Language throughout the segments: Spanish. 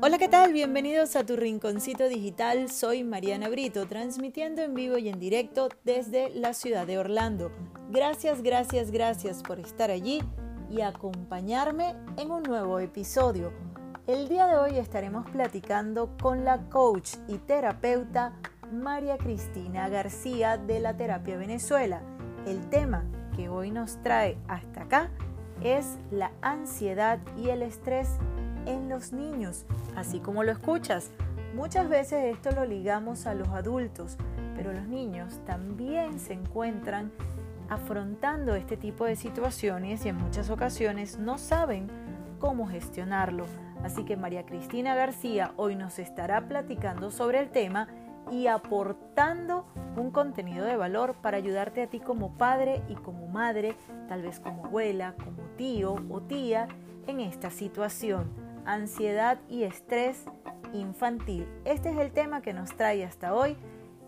Hola, ¿qué tal? Bienvenidos a tu Rinconcito Digital. Soy Mariana Brito, transmitiendo en vivo y en directo desde la ciudad de Orlando. Gracias, gracias, gracias por estar allí y acompañarme en un nuevo episodio. El día de hoy estaremos platicando con la coach y terapeuta María Cristina García de la Terapia Venezuela. El tema que hoy nos trae hasta acá es la ansiedad y el estrés en los niños, así como lo escuchas. Muchas veces esto lo ligamos a los adultos, pero los niños también se encuentran afrontando este tipo de situaciones y en muchas ocasiones no saben cómo gestionarlo. Así que María Cristina García hoy nos estará platicando sobre el tema y aportando un contenido de valor para ayudarte a ti como padre y como madre, tal vez como abuela, como tío o tía en esta situación ansiedad y estrés infantil. Este es el tema que nos trae hasta hoy.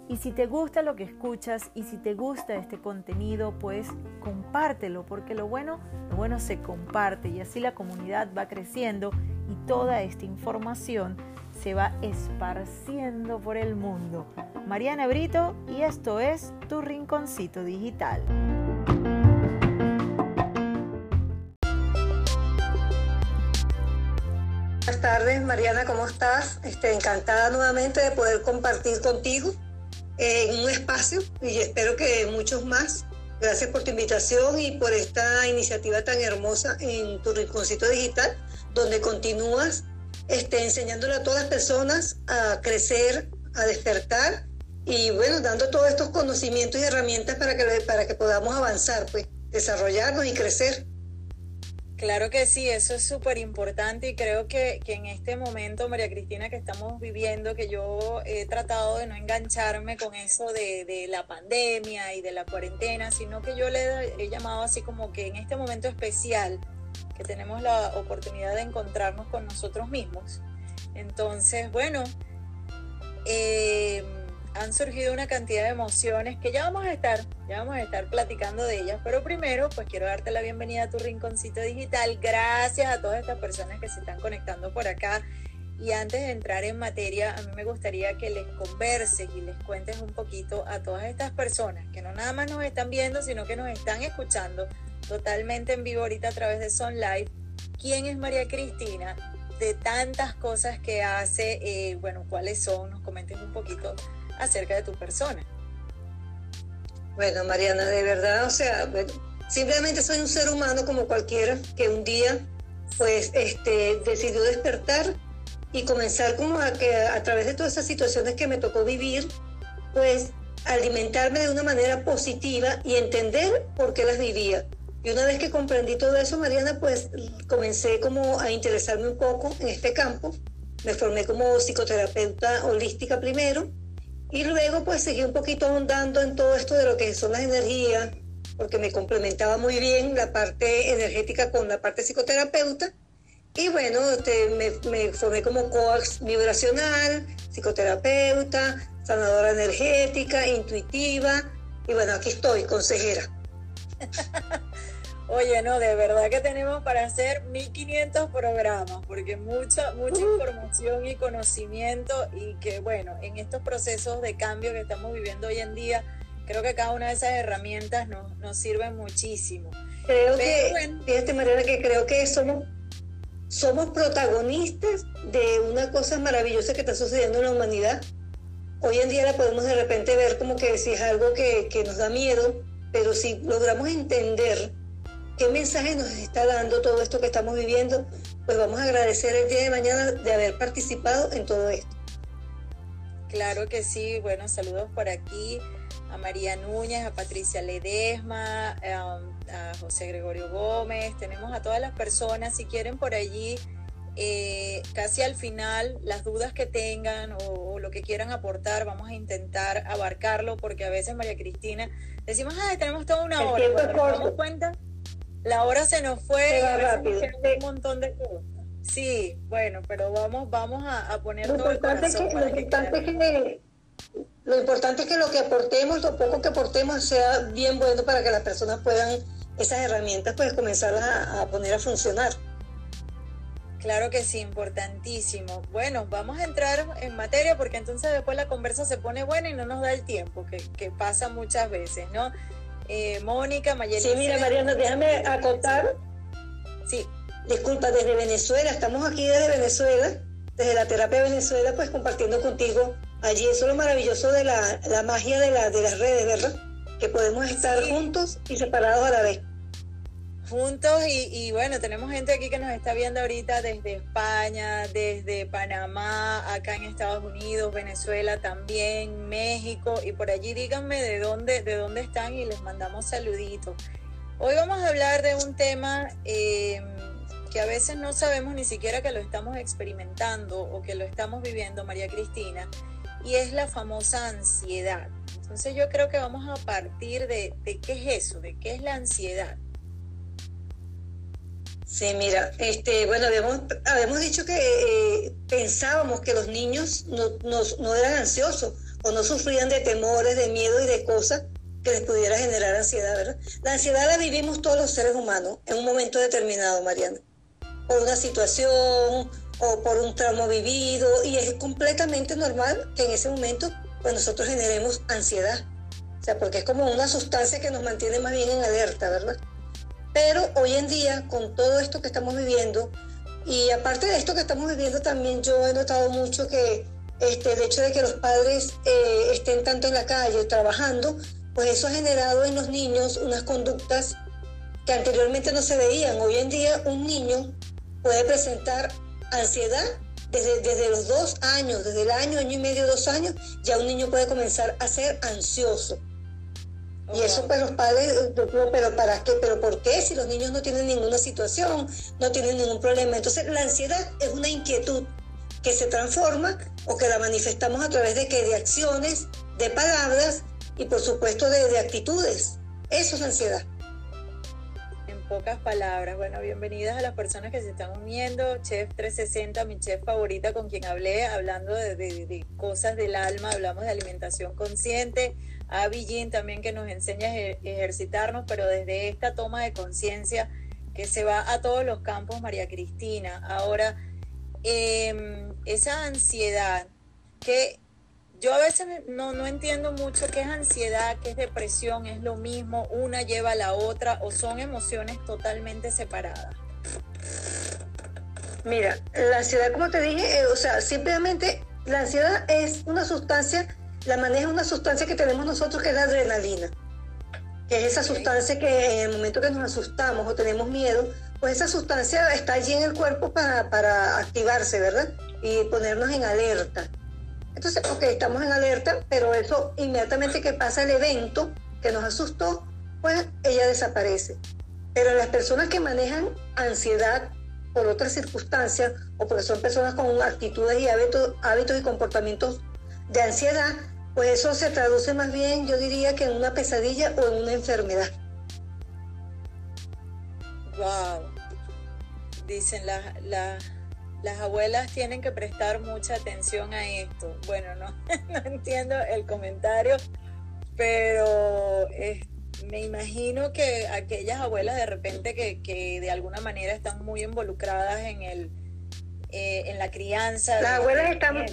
Y si te gusta lo que escuchas y si te gusta este contenido, pues compártelo, porque lo bueno, lo bueno se comparte y así la comunidad va creciendo y toda esta información se va esparciendo por el mundo. Mariana Brito y esto es Tu Rinconcito Digital. Buenas tardes, Mariana, ¿cómo estás? Este, encantada nuevamente de poder compartir contigo en un espacio y espero que muchos más. Gracias por tu invitación y por esta iniciativa tan hermosa en tu rinconcito digital, donde continúas este, enseñándole a todas las personas a crecer, a despertar y bueno, dando todos estos conocimientos y herramientas para que, para que podamos avanzar, pues, desarrollarnos y crecer. Claro que sí, eso es súper importante y creo que, en este momento, María Cristina, que estamos viviendo, que yo he tratado de no engancharme con eso de, la pandemia y de la cuarentena, sino que yo le he llamado así como que en este momento especial, que tenemos la oportunidad de encontrarnos con nosotros mismos. Entonces, bueno, eh, han surgido una cantidad de emociones que ya vamos a estar, ya vamos a estar platicando de ellas, pero primero pues quiero darte la bienvenida a tu rinconcito digital. Gracias a todas estas personas que se están conectando por acá. Y antes de entrar en materia, a mí me gustaría que les converses y les cuentes un poquito a todas estas personas que no nada más nos están viendo, sino que nos están escuchando totalmente en vivo ahorita a través de Son Live. ¿Quién es María Cristina? De tantas cosas que hace, eh, bueno, cuáles son, nos comenten un poquito acerca de tu persona. Bueno, Mariana, de verdad, o sea, simplemente soy un ser humano como cualquiera que un día, pues, este, decidió despertar y comenzar como a que a través de todas esas situaciones que me tocó vivir, pues, alimentarme de una manera positiva y entender por qué las vivía. Y una vez que comprendí todo eso, Mariana, pues comencé como a interesarme un poco en este campo. Me formé como psicoterapeuta holística primero y luego pues seguí un poquito ahondando en todo esto de lo que son las energías, porque me complementaba muy bien la parte energética con la parte psicoterapeuta. Y bueno, me, me formé como coach vibracional, psicoterapeuta, sanadora energética, intuitiva. Y bueno, aquí estoy, consejera. Oye, no, de verdad que tenemos para hacer 1500 programas, porque mucha, mucha información y conocimiento y que bueno, en estos procesos de cambio que estamos viviendo hoy en día, creo que cada una de esas herramientas nos, nos sirven muchísimo. Creo que, fíjate manera que creo que somos, somos protagonistas de una cosa maravillosa que está sucediendo en la humanidad. Hoy en día la podemos de repente ver como que si es algo que, que nos da miedo, pero si logramos entender qué mensaje nos está dando todo esto que estamos viviendo, pues vamos a agradecer el día de mañana de haber participado en todo esto. Claro que sí, bueno, saludos por aquí a María Núñez, a Patricia Ledesma, a, José Gregorio Gómez, tenemos a todas las personas, si quieren por allí, eh, casi al final, las dudas que tengan o, lo que quieran aportar, vamos a intentar abarcarlo, porque a veces María Cristina decimos, ay, tenemos toda una hora, cuando nos damos cuenta, la hora se nos fue rápido. un montón de cosas. Sí, bueno, pero vamos, vamos a, poner lo todo importante el que, lo, importante es que, lo importante es que lo que aportemos, lo poco que aportemos, sea bien bueno para que las personas puedan esas herramientas, pues comenzarlas a, poner a funcionar. Claro que sí, importantísimo. Bueno, vamos a entrar en materia porque entonces después la conversa se pone buena y no nos da el tiempo, que, pasa muchas veces, ¿no? Eh, Mónica, Mayelina. Sí, mira, Mariana, déjame acotar. Sí. Disculpa, desde Venezuela, estamos aquí desde Venezuela, desde la terapia de Venezuela, pues compartiendo contigo allí. Eso es lo maravilloso de la, magia de, la, de las redes, ¿verdad? Que podemos estar juntos y separados a la vez juntos y, bueno, tenemos gente aquí que nos está viendo ahorita desde España, desde Panamá, acá en Estados Unidos, Venezuela también, México y por allí díganme de dónde, de dónde están y les mandamos saluditos. Hoy vamos a hablar de un tema em, que a veces no sabemos ni siquiera que lo estamos experimentando o que lo estamos viviendo, María Cristina, y es la famosa ansiedad. Entonces yo creo que vamos a partir de, de qué es eso, de qué es la ansiedad. Sí, mira, este, bueno, habíamos, habíamos dicho que eh, pensábamos que los niños no, no, eran ansiosos o no sufrían de temores, de miedo y de cosas que les pudiera generar ansiedad, ¿verdad? La ansiedad la vivimos todos los seres humanos en un momento determinado, Mariana, por una situación o por un trauma vivido y es completamente normal que en ese momento pues nosotros generemos ansiedad, o sea, porque es como una sustancia que nos mantiene más bien en alerta, ¿verdad? Pero hoy en día, con todo esto que estamos viviendo, y aparte de esto que estamos viviendo, también yo he notado mucho que este, el hecho de que los padres eh, estén tanto en la calle trabajando, pues eso ha generado en los niños unas conductas que anteriormente no se veían. Hoy en día un niño puede presentar ansiedad desde, desde los dos años, desde el año, año y medio, dos años, ya un niño puede comenzar a ser ansioso. Y eso pues los padres, pero ¿para qué? ¿Pero por qué? Si los niños no tienen ninguna situación, no tienen ningún problema. Entonces la ansiedad es una inquietud que se transforma o que la manifestamos a través de que de acciones, de palabras y por supuesto de, de actitudes. Eso es ansiedad. En pocas palabras, bueno, bienvenidas a las personas que se están uniendo. Chef 360, mi chef favorita con quien hablé, hablando de, de cosas del alma, hablamos de alimentación consciente a Villín también que nos enseña a ejercitarnos, pero desde esta toma de conciencia que se va a todos los campos, María Cristina. Ahora, em, esa ansiedad, que yo a veces no, no entiendo mucho qué es ansiedad, qué es depresión, es lo mismo, una lleva a la otra o son emociones totalmente separadas. Mira, la ansiedad, como te dije, eh, o sea, simplemente la ansiedad es una sustancia la maneja una sustancia que tenemos nosotros que es la adrenalina, que es esa sustancia que en el momento que nos asustamos o tenemos miedo, pues esa sustancia está allí en el cuerpo para, para activarse, ¿verdad? Y ponernos en alerta. Entonces, ok, estamos en alerta, pero eso inmediatamente que pasa el evento que nos asustó, pues ella desaparece. Pero las personas que manejan ansiedad por otras circunstancias o porque son personas con actitudes y hábitos, hábitos y comportamientos de ansiedad, pues eso se traduce más bien, yo diría que en una pesadilla o en una enfermedad. Wow. Dicen las abuelas tienen que prestar mucha atención a esto. Bueno, no, no entiendo el comentario, pero me imagino que aquellas abuelas de repente que, de alguna manera están muy involucradas en el eh, en la crianza. Las abuelas están,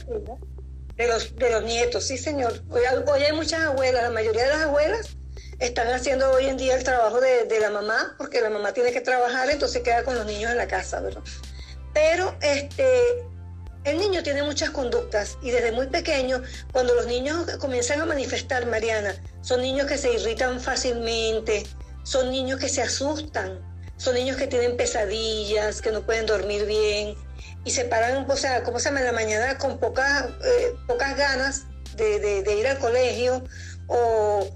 de los, de los nietos, sí señor. Hoy, hay muchas abuelas, la mayoría de las abuelas están haciendo hoy en día el trabajo de, la mamá, porque la mamá tiene que trabajar, entonces queda con los niños en la casa, ¿verdad? Pero este, el niño tiene muchas conductas y desde muy pequeño, cuando los niños comienzan a manifestar, Mariana, son niños que se irritan fácilmente, son niños que se asustan, son niños que tienen pesadillas, que no pueden dormir bien, y se paran, o sea, ¿cómo se llama? En la mañana con pocas, eh, pocas ganas de, ir al colegio o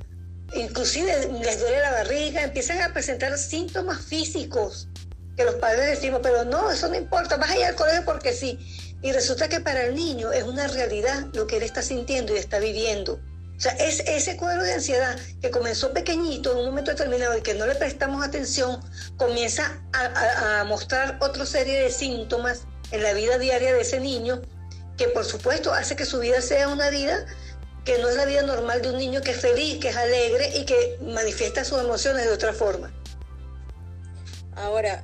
inclusive les duele la barriga, empiezan a presentar síntomas físicos que los padres decimos, pero no, eso no importa, vas a ir al colegio porque sí. Y resulta que para el niño es una realidad lo que él está sintiendo y está viviendo. O sea, es ese cuadro de ansiedad que comenzó pequeñito en un momento determinado y que no le prestamos atención, comienza a, a mostrar otra serie de síntomas en la vida diaria de ese niño, que por supuesto hace que su vida sea una vida que no es la vida normal de un niño que es feliz, que es alegre y que manifiesta sus emociones de otra forma. Ahora,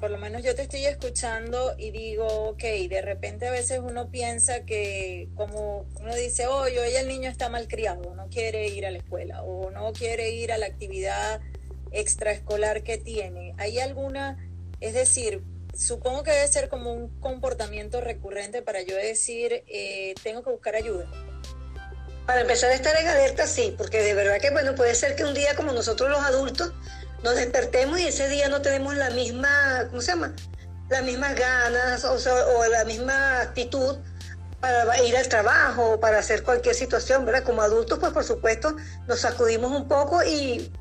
por lo menos yo te estoy escuchando y digo, ok, de repente a veces uno piensa que como uno dice, oye, hoy el niño está mal criado, no quiere ir a la escuela o no quiere ir a la actividad extraescolar que tiene. ¿Hay alguna, es decir, supongo que debe ser como un comportamiento recurrente para yo decir, eh, tengo que buscar ayuda? Para empezar a estar en alerta, sí, porque de verdad que, bueno, puede ser que un día como nosotros los adultos nos despertemos y ese día no tenemos la misma, ¿cómo se llama? Las mismas ganas o, la misma actitud para ir al trabajo o para hacer cualquier situación, ¿verdad? Como adultos, pues por supuesto, nos sacudimos un poco y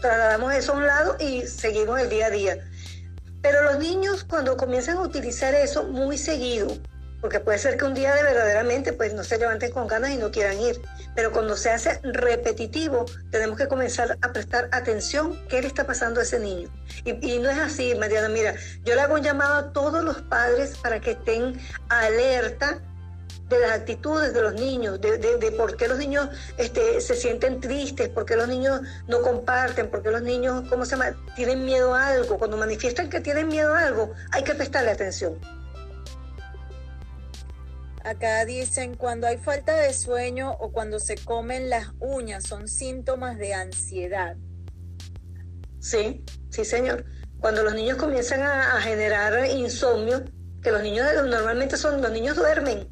trasladamos eso a un lado y seguimos el día a día. Pero los niños cuando comienzan a utilizar eso muy seguido, porque puede ser que un día de verdaderamente pues no se levanten con ganas y no quieran ir, pero cuando se hace repetitivo tenemos que comenzar a prestar atención qué le está pasando a ese niño. Y, no es así, Mariana, mira, yo le hago un llamado a todos los padres para que estén alerta de las actitudes de los niños, de, de, por qué los niños este, se sienten tristes, por qué los niños no comparten, por qué los niños, ¿cómo se llama?, tienen miedo a algo. Cuando manifiestan que tienen miedo a algo, hay que prestarle atención. Acá dicen, cuando hay falta de sueño o cuando se comen las uñas, son síntomas de ansiedad. Sí, sí, señor. Cuando los niños comienzan a, generar insomnio, que los niños normalmente son, los niños duermen,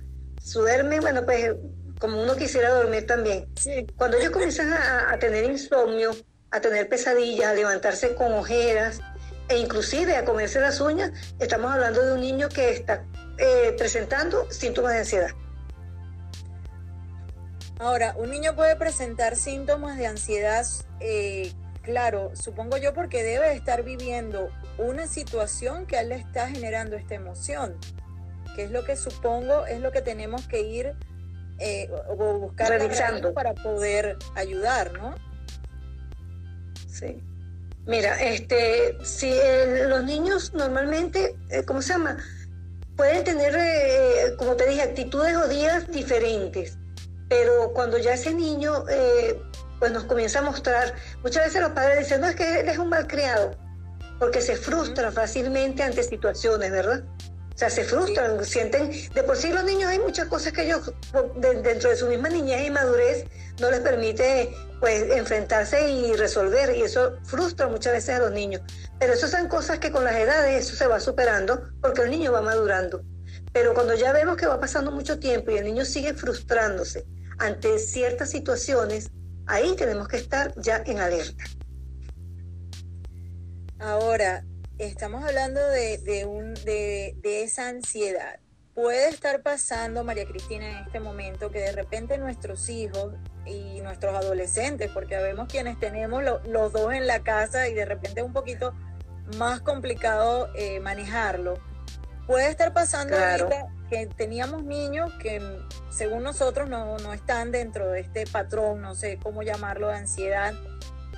duermen, bueno, pues como uno quisiera dormir también. Cuando ellos comienzan a, a tener insomnio, a tener pesadillas, a levantarse con ojeras, e inclusive a comerse las uñas, estamos hablando de un niño que está eh, presentando síntomas de ansiedad. Ahora, un niño puede presentar síntomas de ansiedad, eh, claro, supongo yo porque debe estar viviendo una situación que a él le está generando esta emoción, que es lo que supongo es lo que tenemos que ir eh, o buscar revisando para poder ayudar, ¿no? Sí. Mira, este, si los niños normalmente, ¿cómo se llama? pueden tener, eh, como te dije, actitudes o días diferentes, pero cuando ya ese niño eh, pues nos comienza a mostrar, muchas veces los padres dicen, no, es que él es un malcriado, porque se frustra fácilmente ante situaciones, ¿verdad? O sea, se frustran, sienten, de por sí los niños hay muchas cosas que ellos, dentro de su misma niñez y madurez, no les permite pues enfrentarse y resolver, y eso frustra muchas veces a los niños. Pero eso son cosas que con las edades eso se va superando porque el niño va madurando. Pero cuando ya vemos que va pasando mucho tiempo y el niño sigue frustrándose ante ciertas situaciones, ahí tenemos que estar ya en alerta. Ahora, estamos hablando de, un, de, esa ansiedad. Puede estar pasando, María Cristina, en este momento que de repente nuestros hijos y nuestros adolescentes, porque vemos quienes tenemos los dos en la casa y de repente es un poquito más complicado eh, manejarlo. Puede estar pasando ahorita que teníamos niños que según nosotros no, no están dentro de este patrón, no sé cómo llamarlo, de ansiedad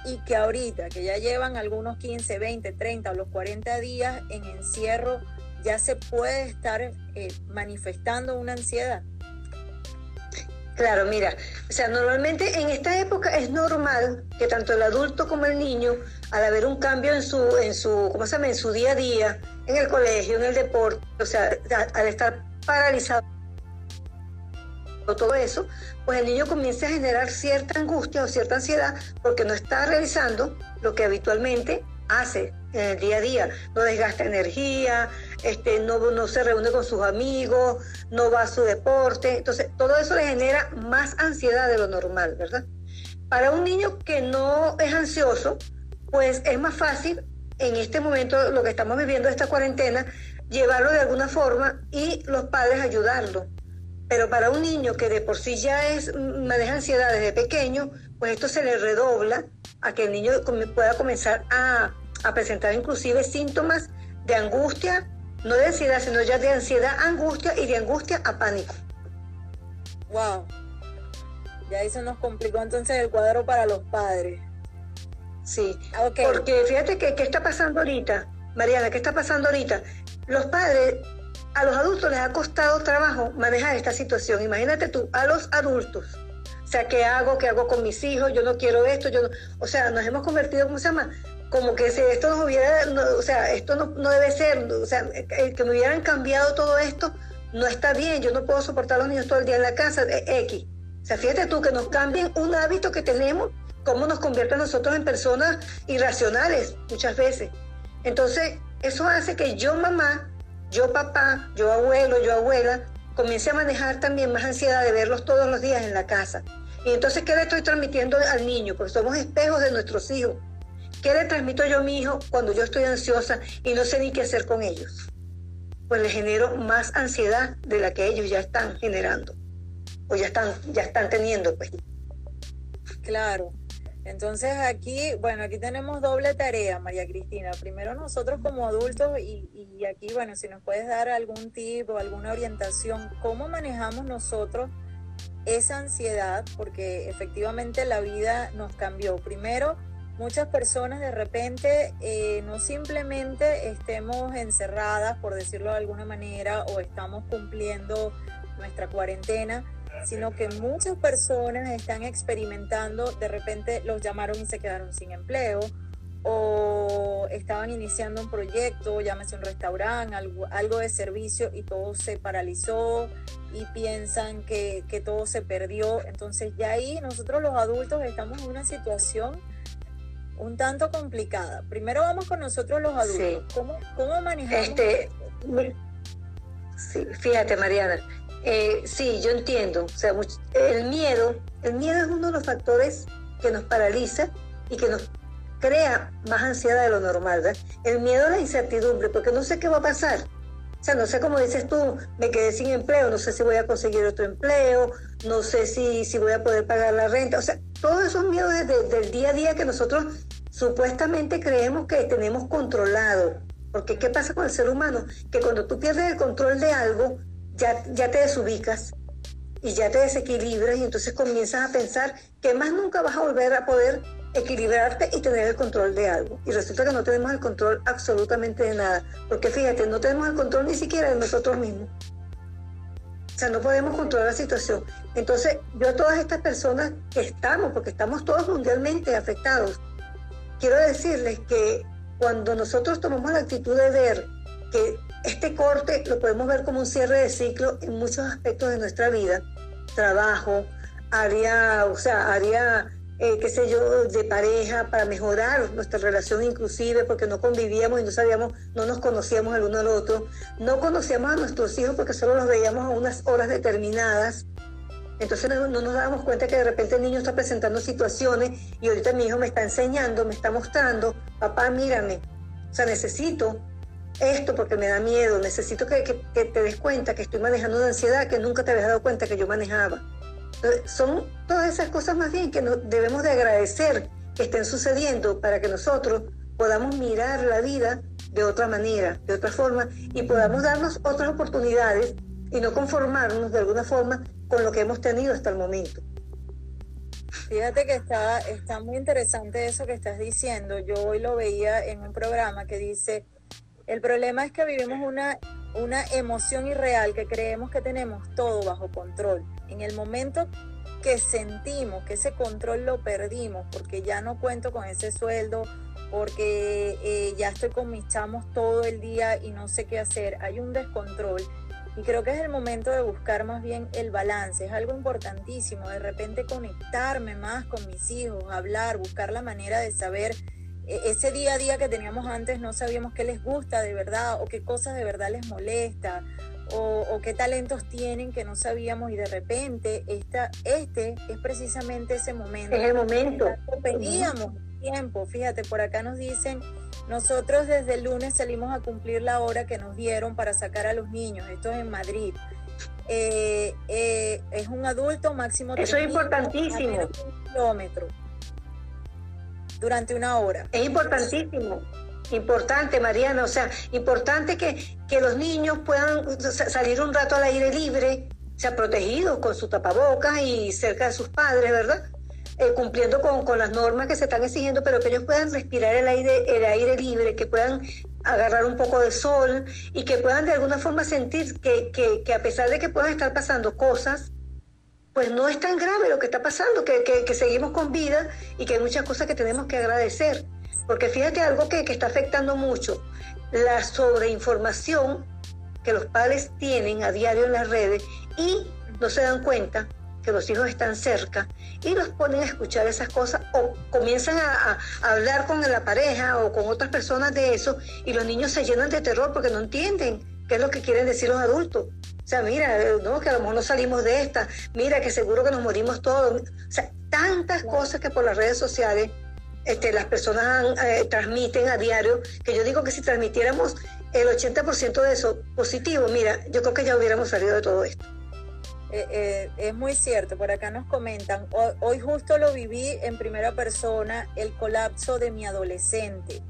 y que ahorita, que ya llevan algunos 15, 20, 30 o los 40 días en encierro, ya se puede estar eh, manifestando una ansiedad. Claro, mira, o sea, normalmente en esta época es normal que tanto el adulto como el niño, al haber un cambio en su, en su, ¿cómo se llama? En su día a día, en el colegio, en el deporte, o sea, al estar paralizado todo eso, pues el niño comienza a generar cierta angustia o cierta ansiedad porque no está realizando lo que habitualmente hace en el día a día. No desgasta energía, este, no, no se reúne con sus amigos, no va a su deporte. Entonces, todo eso le genera más ansiedad de lo normal, ¿verdad? Para un niño que no es ansioso, pues es más fácil en este momento, lo que estamos viviendo, esta cuarentena, llevarlo de alguna forma y los padres ayudarlo pero para un niño que de por sí ya es maneja ansiedad desde pequeño, pues esto se le redobla a que el niño pueda comenzar a, presentar inclusive síntomas de angustia, no de ansiedad, sino ya de ansiedad angustia y de angustia a pánico. Wow. Ya eso nos complicó entonces el cuadro para los padres. Sí, porque fíjate que qué está pasando ahorita, Mariana, ¿qué está pasando ahorita? Los padres a los adultos les ha costado trabajo manejar esta situación. Imagínate tú, a los adultos. O sea, ¿qué hago? ¿Qué hago con mis hijos? Yo no quiero esto. Yo O sea, nos hemos convertido, ¿cómo se llama? como que si esto nos hubiera, o sea, esto no, no, debe ser, o sea, que me hubieran cambiado todo esto no está bien, yo no puedo soportar a los niños todo el día en la casa, X. O sea, fíjate tú que nos cambien un hábito que tenemos, cómo nos convierte a nosotros en personas irracionales muchas veces. Entonces, eso hace que yo mamá, yo papá, yo abuelo, yo abuela, comience a manejar también más ansiedad de verlos todos los días en la casa. Y entonces, ¿qué le estoy transmitiendo al niño? Porque somos espejos de nuestros hijos. ¿Qué le transmito yo a mi hijo cuando yo estoy ansiosa y no sé ni qué hacer con ellos? Pues le genero más ansiedad de la que ellos ya están generando o ya están, ya están teniendo, pues. Claro. Entonces aquí, bueno, aquí tenemos doble tarea, María Cristina. Primero nosotros como adultos y, y aquí, bueno, si nos puedes dar algún tip o alguna orientación, ¿cómo manejamos nosotros esa ansiedad? Porque efectivamente la vida nos cambió. Primero, muchas personas de repente eh, no simplemente estemos encerradas, por decirlo de alguna manera, o estamos cumpliendo nuestra cuarentena, sino que muchas personas están experimentando, de repente los llamaron y se quedaron sin empleo, o estaban iniciando un proyecto, llámese un restaurante, algo, algo de servicio y todo se paralizó y piensan que, que todo se perdió. Entonces ya ahí nosotros los adultos estamos en una situación un tanto complicada. Primero vamos con nosotros los adultos. ¿Cómo, ¿Cómo, manejamos? Este, sí, fíjate, Mariana. Eh, sí, yo entiendo. O sea, el miedo, el miedo es uno de los factores que nos paraliza y que nos crea más ansiedad de lo normal. ¿verdad? El miedo a la incertidumbre, porque no sé qué va a pasar. O sea, no sé cómo dices tú, me quedé sin empleo, no sé si voy a conseguir otro empleo, no sé si, si voy a poder pagar la renta. O sea, todos esos miedos del día a día que nosotros supuestamente creemos que tenemos controlado. Porque ¿qué pasa con el ser humano? Que cuando tú pierdes el control de algo, ya, ya te desubicas y ya te desequilibras y entonces comienzas a pensar que más nunca vas a volver a poder equilibrarte y tener el control de algo. Y resulta que no tenemos el control absolutamente de nada. Porque fíjate, no tenemos el control ni siquiera de nosotros mismos. O sea, no podemos controlar la situación. Entonces, yo a todas estas personas que estamos, porque estamos todos mundialmente afectados, quiero decirles que cuando nosotros tomamos la actitud de ver que este corte lo podemos ver como un cierre de ciclo en muchos aspectos de nuestra vida, trabajo, área, o sea, área eh, qué sé yo, de pareja, para mejorar nuestra relación inclusive, porque no convivíamos y no sabíamos, no nos conocíamos el uno al otro, no conocíamos a nuestros hijos porque solo los veíamos a unas horas determinadas. Entonces no, nos dábamos cuenta que de repente el niño está presentando situaciones y ahorita mi hijo me está enseñando, me está mostrando, papá, mírame, o sea, necesito esto porque me da miedo, necesito que, que te des cuenta que estoy manejando una ansiedad que nunca te habías dado cuenta que yo manejaba. Son todas esas cosas más bien que debemos de agradecer que estén sucediendo para que nosotros podamos mirar la vida de otra manera, de otra forma, y podamos darnos otras oportunidades y no conformarnos de alguna forma con lo que hemos tenido hasta el momento. Fíjate que está, está muy interesante eso que estás diciendo. Yo hoy lo veía en un programa que dice, el problema es que vivimos una, una emoción irreal que creemos que tenemos todo bajo control. En el momento que sentimos que ese control lo perdimos porque ya no cuento con ese sueldo, porque eh, ya estoy con mis chamos todo el día y no sé qué hacer, hay un descontrol. Y creo que es el momento de buscar más bien el balance, es algo importantísimo, de repente conectarme más con mis hijos, hablar, buscar la manera de saber ese día a día que teníamos antes, no sabíamos qué les gusta de verdad o qué cosas de verdad les molesta o, qué talentos tienen que no sabíamos y de repente esta, este es precisamente ese momento. Es el momento. Pedíamos tiempo, fíjate, por acá nos dicen, nosotros desde el lunes salimos a cumplir la hora que nos dieron para sacar a los niños, esto es en Madrid. Eh, eh, es un adulto máximo. Eso es importantísimo. Un kilómetro durante una hora. Es importantísimo. Importante, Mariana, o sea, importante que, que los niños puedan salir un rato al aire libre, sea protegidos con su tapabocas y cerca de sus padres, ¿verdad? Eh, cumpliendo con, con, las normas que se están exigiendo, pero que ellos puedan respirar el aire, el aire libre, que puedan agarrar un poco de sol y que puedan de alguna forma sentir que, que, que a pesar de que puedan estar pasando cosas, pues no es tan grave lo que está pasando, que, que, que seguimos con vida y que hay muchas cosas que tenemos que agradecer. Porque fíjate algo que, que está afectando mucho, la sobreinformación que los padres tienen a diario en las redes y no se dan cuenta que los hijos están cerca y los ponen a escuchar esas cosas o comienzan a, hablar con la pareja o con otras personas de eso y los niños se llenan de terror porque no entienden qué es lo que quieren decir los adultos. O sea, mira, no, que a lo mejor no salimos de esta, mira que seguro que nos morimos todos. O sea, tantas cosas que por las redes sociales este, las personas eh, transmiten a diario, que yo digo que si transmitiéramos el 80% de eso positivo, mira, yo creo que ya hubiéramos salido de todo esto. Eh, eh, es muy cierto, por acá nos comentan, hoy, justo lo viví en primera persona, el colapso de mi adolescente.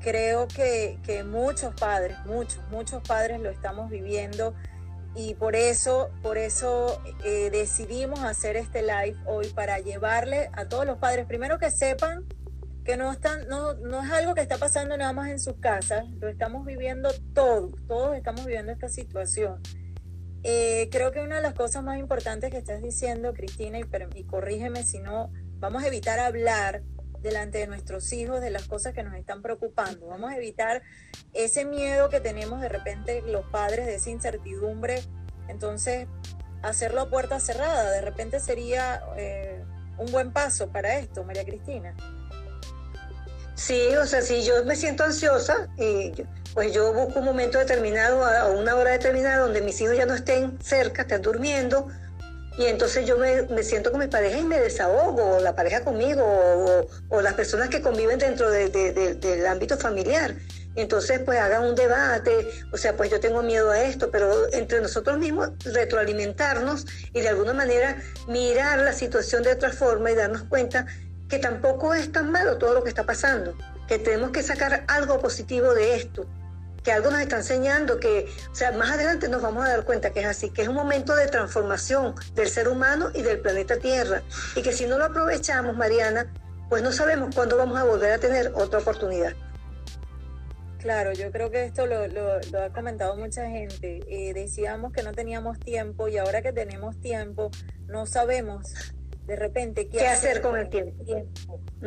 Creo que, muchos padres, muchos, muchos padres lo estamos viviendo y por eso, por eso eh, decidimos hacer este live hoy para llevarle a todos los padres, primero que sepan que no, están, no, no es algo que está pasando nada más en sus casas, lo estamos viviendo todos, todos estamos viviendo esta situación. Eh, creo que una de las cosas más importantes que estás diciendo, Cristina, y, corrígeme si no, vamos a evitar hablar delante de nuestros hijos de las cosas que nos están preocupando. Vamos a evitar ese miedo que tenemos de repente los padres, de esa incertidumbre. Entonces, hacerlo a puerta cerrada, de repente sería eh, un buen paso para esto, María Cristina. Sí, o sea, si yo me siento ansiosa, pues yo busco un momento determinado, a una hora determinada, donde mis hijos ya no estén cerca, estén durmiendo, y entonces yo me, siento con mi pareja y me desahogo, o la pareja conmigo, o, las personas que conviven dentro del ámbito familiar. entonces, pues hagan un debate, o sea, pues yo tengo miedo a esto, pero entre nosotros mismos retroalimentarnos y de alguna manera mirar la situación de otra forma y darnos cuenta que tampoco es tan malo todo lo que está pasando, que tenemos que sacar algo positivo de esto, que algo nos está enseñando, que, o sea, más adelante nos vamos a dar cuenta que es así, que es un momento de transformación del ser humano y del planeta Tierra, y que si no lo aprovechamos, Mariana, pues no sabemos cuándo vamos a volver a tener otra oportunidad. Claro, yo creo que esto lo, ha comentado mucha gente. Eh, decíamos que no teníamos tiempo y ahora que tenemos tiempo, no sabemos de repente qué, hacer, con el tiempo.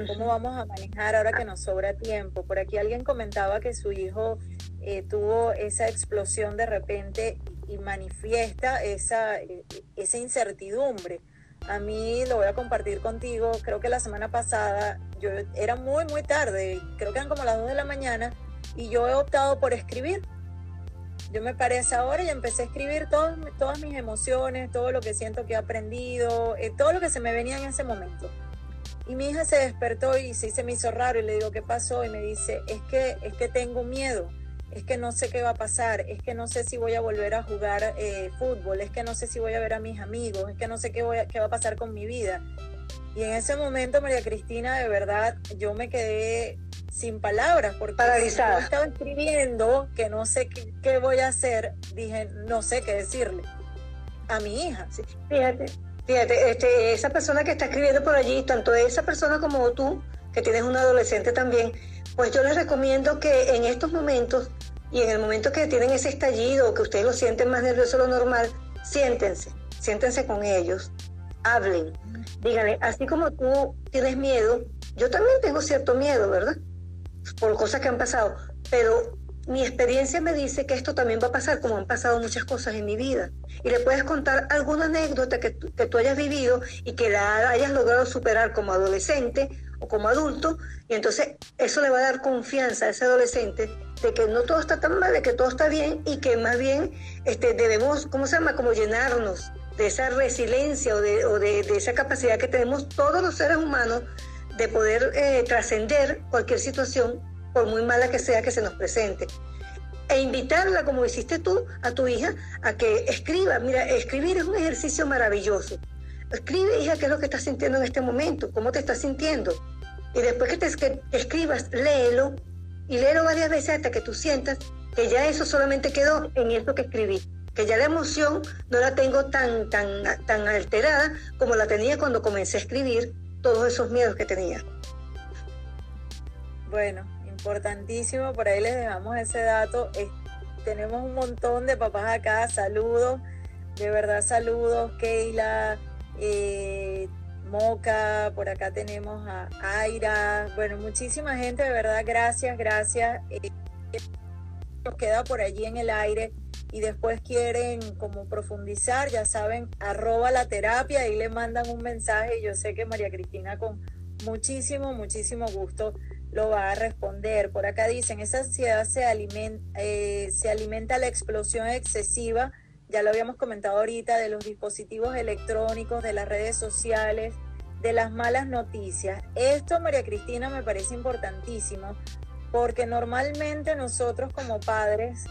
¿Cómo vamos a manejar ahora que nos sobra tiempo? Por aquí alguien comentaba que su hijo eh, tuvo esa explosión de repente y manifiesta esa, eh, esa incertidumbre. A mí lo voy a compartir contigo, creo que la semana pasada yo era muy, muy tarde, creo que eran como las 2 de la mañana y yo he optado por escribir yo me paré a esa hora y empecé a escribir todas, todas mis emociones, todo lo que siento que he aprendido, eh, todo lo que se me venía en ese momento. Y mi hija se despertó y se me hizo raro y le digo, ¿qué pasó? Y me dice, es que, es que tengo miedo, es que no sé qué va a pasar, es que no sé si voy a volver a jugar eh, fútbol, es que no sé si voy a ver a mis amigos, es que no sé qué, voy qué va a pasar con mi vida. Y en ese momento, María Cristina, de verdad, yo me quedé sin palabras, porque Paralizada. yo estaba escribiendo que no sé qué, voy a hacer, dije, no sé qué decirle a mi hija. fíjate, fíjate, este, esa persona que está escribiendo por allí, tanto esa persona como tú, que tienes un adolescente también, pues yo les recomiendo que en estos momentos y en el momento que tienen ese estallido, que ustedes lo sienten más nervioso de lo normal, siéntense, siéntense con ellos, hablen, díganle, así como tú tienes miedo, yo también tengo cierto miedo, ¿verdad? por cosas que han pasado, pero mi experiencia me dice que esto también va a pasar, como han pasado muchas cosas en mi vida. Y le puedes contar alguna anécdota que, que tú hayas vivido y que la hayas logrado superar como adolescente o como adulto, y entonces eso le va a dar confianza a ese adolescente de que no todo está tan mal, de que todo está bien y que más bien este, debemos, ¿cómo se llama?, como llenarnos de esa resiliencia o de, o de, esa capacidad que tenemos todos los seres humanos de poder eh, trascender cualquier situación, por muy mala que sea que se nos presente. E invitarla, como hiciste tú, a tu hija, a que escriba. Mira, escribir es un ejercicio maravilloso. Escribe, hija, qué es lo que estás sintiendo en este momento, cómo te estás sintiendo. Y después que te escribas, léelo y léelo varias veces hasta que tú sientas que ya eso solamente quedó en eso que escribí. Que ya la emoción no la tengo tan, tan, tan alterada como la tenía cuando comencé a escribir todos esos miedos que tenía. Bueno, importantísimo, por ahí les dejamos ese dato. tenemos un montón de papás acá, saludos, de verdad saludos, Keila, eh, Moca, por acá tenemos a Aira, bueno, muchísima gente, de verdad, gracias, gracias. Eh, nos queda por allí en el aire y después quieren como profundizar, ya saben, arroba la terapia, y le mandan un mensaje y yo sé que María Cristina con muchísimo, muchísimo gusto lo va a responder. Por acá dicen, esa ansiedad se alimenta, eh, se alimenta la explosión excesiva, ya lo habíamos comentado ahorita, de los dispositivos electrónicos, de las redes sociales, de las malas noticias. Esto, María Cristina, me parece importantísimo porque normalmente nosotros como padres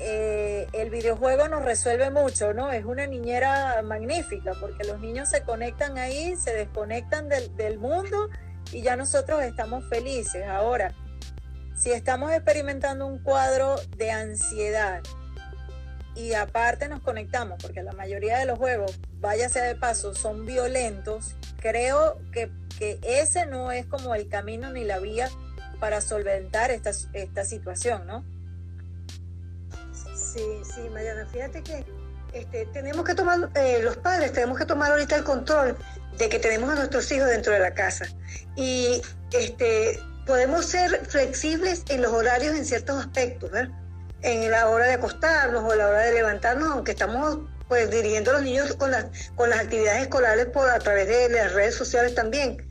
eh, el videojuego nos resuelve mucho, ¿no? Es una niñera magnífica porque los niños se conectan ahí, se desconectan del, del mundo y ya nosotros estamos felices. Ahora, si estamos experimentando un cuadro de ansiedad y aparte nos conectamos, porque la mayoría de los juegos, vaya sea de paso, son violentos, creo que, que ese no es como el camino ni la vía para solventar esta, esta situación, ¿no? Sí, sí, Mariana, fíjate que este, tenemos que tomar, eh, los padres tenemos que tomar ahorita el control de que tenemos a nuestros hijos dentro de la casa. Y este, podemos ser flexibles en los horarios en ciertos aspectos, ¿verdad? En la hora de acostarnos o la hora de levantarnos, aunque estamos pues dirigiendo a los niños con las, con las actividades escolares por a través de las redes sociales también.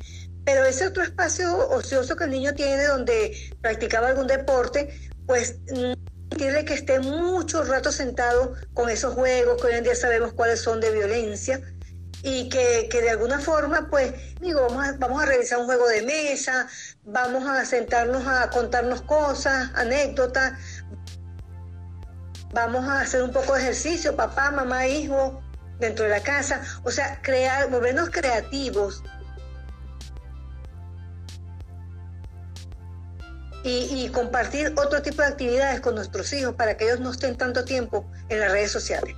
Pero ese otro espacio ocioso que el niño tiene donde practicaba algún deporte, pues tiene que esté mucho rato sentado con esos juegos que hoy en día sabemos cuáles son de violencia y que, de alguna forma, pues, digo, vamos a, vamos a realizar un juego de mesa, vamos a sentarnos a contarnos cosas, anécdotas, vamos a hacer un poco de ejercicio, papá, mamá, hijo, dentro de la casa, o sea, crear, volvernos creativos. Y, compartir otro tipo de actividades con nuestros hijos para que ellos no estén tanto tiempo en las redes sociales.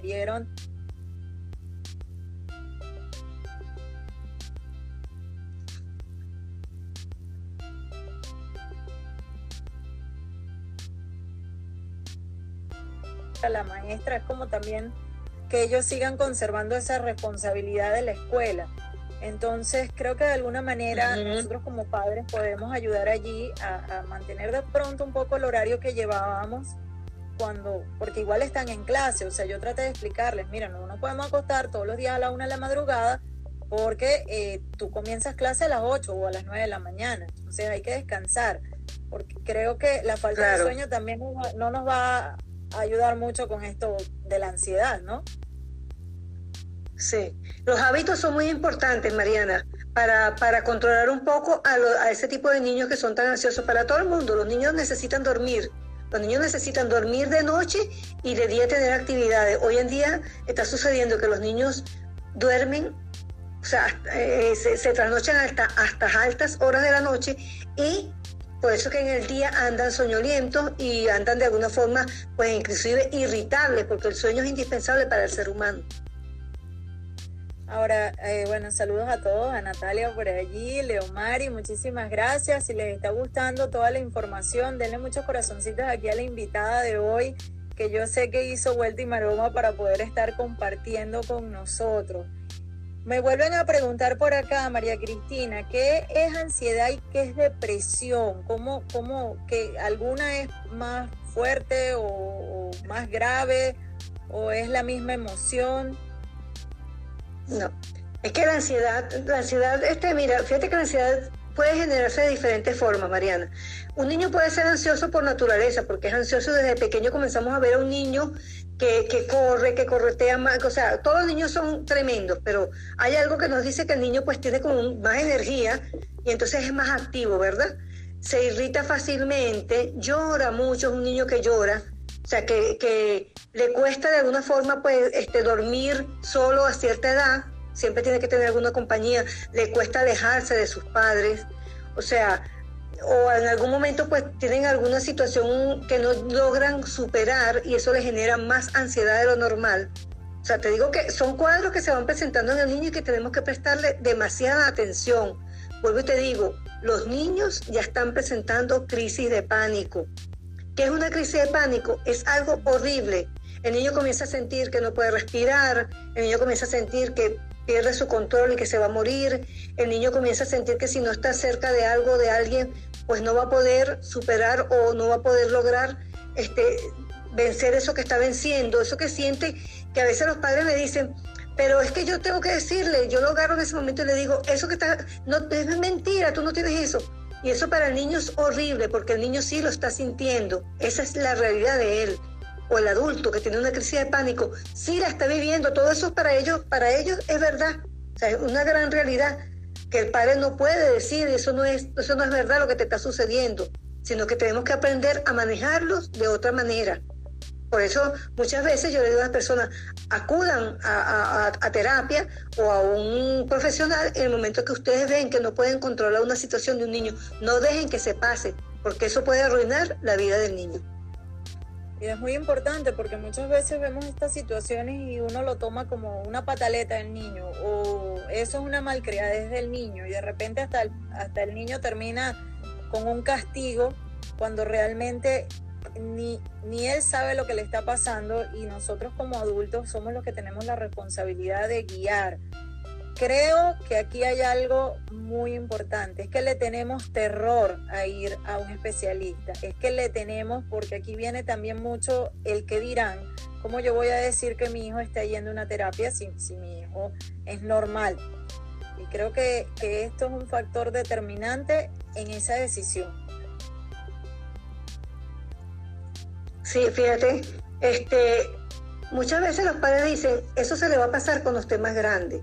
Vieron la maestra es como también que ellos sigan conservando esa responsabilidad de la escuela. Entonces, creo que de alguna manera nosotros como padres podemos ayudar allí a, mantener de pronto un poco el horario que llevábamos cuando, porque igual están en clase, o sea, yo traté de explicarles, mira, no nos podemos acostar todos los días a la una de la madrugada porque eh, tú comienzas clase a las 8 o a las 9 de la mañana, entonces hay que descansar, porque creo que la falta de sueño también no nos va a ayudar mucho con esto de la ansiedad, ¿no? Sí, los hábitos son muy importantes, Mariana, para, para controlar un poco a, a, ese tipo de niños que son tan ansiosos para todo el mundo. Los niños necesitan dormir, los niños necesitan dormir de noche y de día tener actividades. Hoy en día está sucediendo que los niños duermen, o sea, eh, se, se, trasnochan hasta, hasta altas horas de la noche y por eso que en el día andan soñolientos y andan de alguna forma, pues inclusive irritables, porque el sueño es indispensable para el ser humano. Ahora, eh, bueno, saludos a todos, a Natalia por allí, Leomari, muchísimas gracias. Si les está gustando toda la información, denle muchos corazoncitos aquí a la invitada de hoy, que yo sé que hizo vuelta y maroma para poder estar compartiendo con nosotros. Me vuelven a preguntar por acá, María Cristina, ¿qué es ansiedad y qué es depresión? ¿Cómo, cómo que alguna es más fuerte o, más grave o es la misma emoción? No, es que la ansiedad, la ansiedad, este, mira, fíjate que la ansiedad puede generarse de diferentes formas, Mariana. Un niño puede ser ansioso por naturaleza, porque es ansioso desde pequeño. Comenzamos a ver a un niño que, que corre, que corretea más, o sea, todos los niños son tremendos, pero hay algo que nos dice que el niño pues tiene como más energía y entonces es más activo, ¿verdad? Se irrita fácilmente, llora mucho, es un niño que llora, o sea, que, que le cuesta de alguna forma pues este, dormir solo a cierta edad, siempre tiene que tener alguna compañía, le cuesta alejarse de sus padres, o sea, o en algún momento pues tienen alguna situación que no logran superar y eso le genera más ansiedad de lo normal. O sea, te digo que son cuadros que se van presentando en el niño y que tenemos que prestarle demasiada atención. Vuelvo y te digo, los niños ya están presentando crisis de pánico ¿Qué es una crisis de pánico? Es algo horrible. El niño comienza a sentir que no puede respirar, el niño comienza a sentir que pierde su control y que se va a morir, el niño comienza a sentir que si no está cerca de algo, de alguien, pues no va a poder superar o no va a poder lograr este, vencer eso que está venciendo, eso que siente, que a veces los padres me dicen, pero es que yo tengo que decirle, yo lo agarro en ese momento y le digo, eso que está, no, es mentira, tú no tienes eso. Y eso para el niño es horrible porque el niño sí lo está sintiendo, esa es la realidad de él. O el adulto que tiene una crisis de pánico, sí la está viviendo, todo eso para ellos, para ellos es verdad, o sea, es una gran realidad que el padre no puede decir, eso no es, eso no es verdad lo que te está sucediendo, sino que tenemos que aprender a manejarlos de otra manera. Por eso muchas veces yo le digo a las personas, acudan a, terapia o a un profesional en el momento que ustedes ven que no pueden controlar una situación de un niño. No dejen que se pase, porque eso puede arruinar la vida del niño. Y es muy importante porque muchas veces vemos estas situaciones y uno lo toma como una pataleta del niño o eso es una malcriadez del niño y de repente hasta hasta el niño termina con un castigo cuando realmente ni, ni él sabe lo que le está pasando y nosotros como adultos somos los que tenemos la responsabilidad de guiar. Creo que aquí hay algo muy importante, es que le tenemos terror a ir a un especialista, es que le tenemos, porque aquí viene también mucho el que dirán, ¿cómo yo voy a decir que mi hijo está yendo a una terapia si, si mi hijo es normal? Y creo que, que esto es un factor determinante en esa decisión. Sí, fíjate, este, muchas veces los padres dicen, eso se le va a pasar con los temas grandes.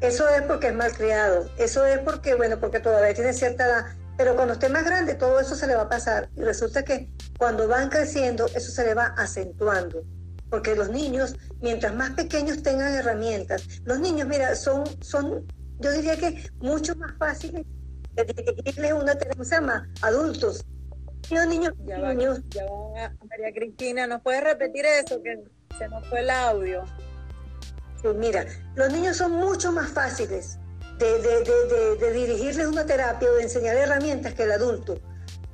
Eso es porque es mal criado, eso es porque, bueno, porque todavía tiene cierta edad, pero con los temas grandes todo eso se le va a pasar. Y resulta que cuando van creciendo, eso se le va acentuando. Porque los niños, mientras más pequeños tengan herramientas, los niños, mira, son, son yo diría que mucho más fáciles de dirigirles una, ¿cómo se llama? Adultos niños ya niños. María Cristina, ¿nos puedes repetir eso? Que se nos fue el audio. Sí, mira, los niños son mucho más fáciles de, dirigirles una terapia o de enseñar herramientas que el adulto.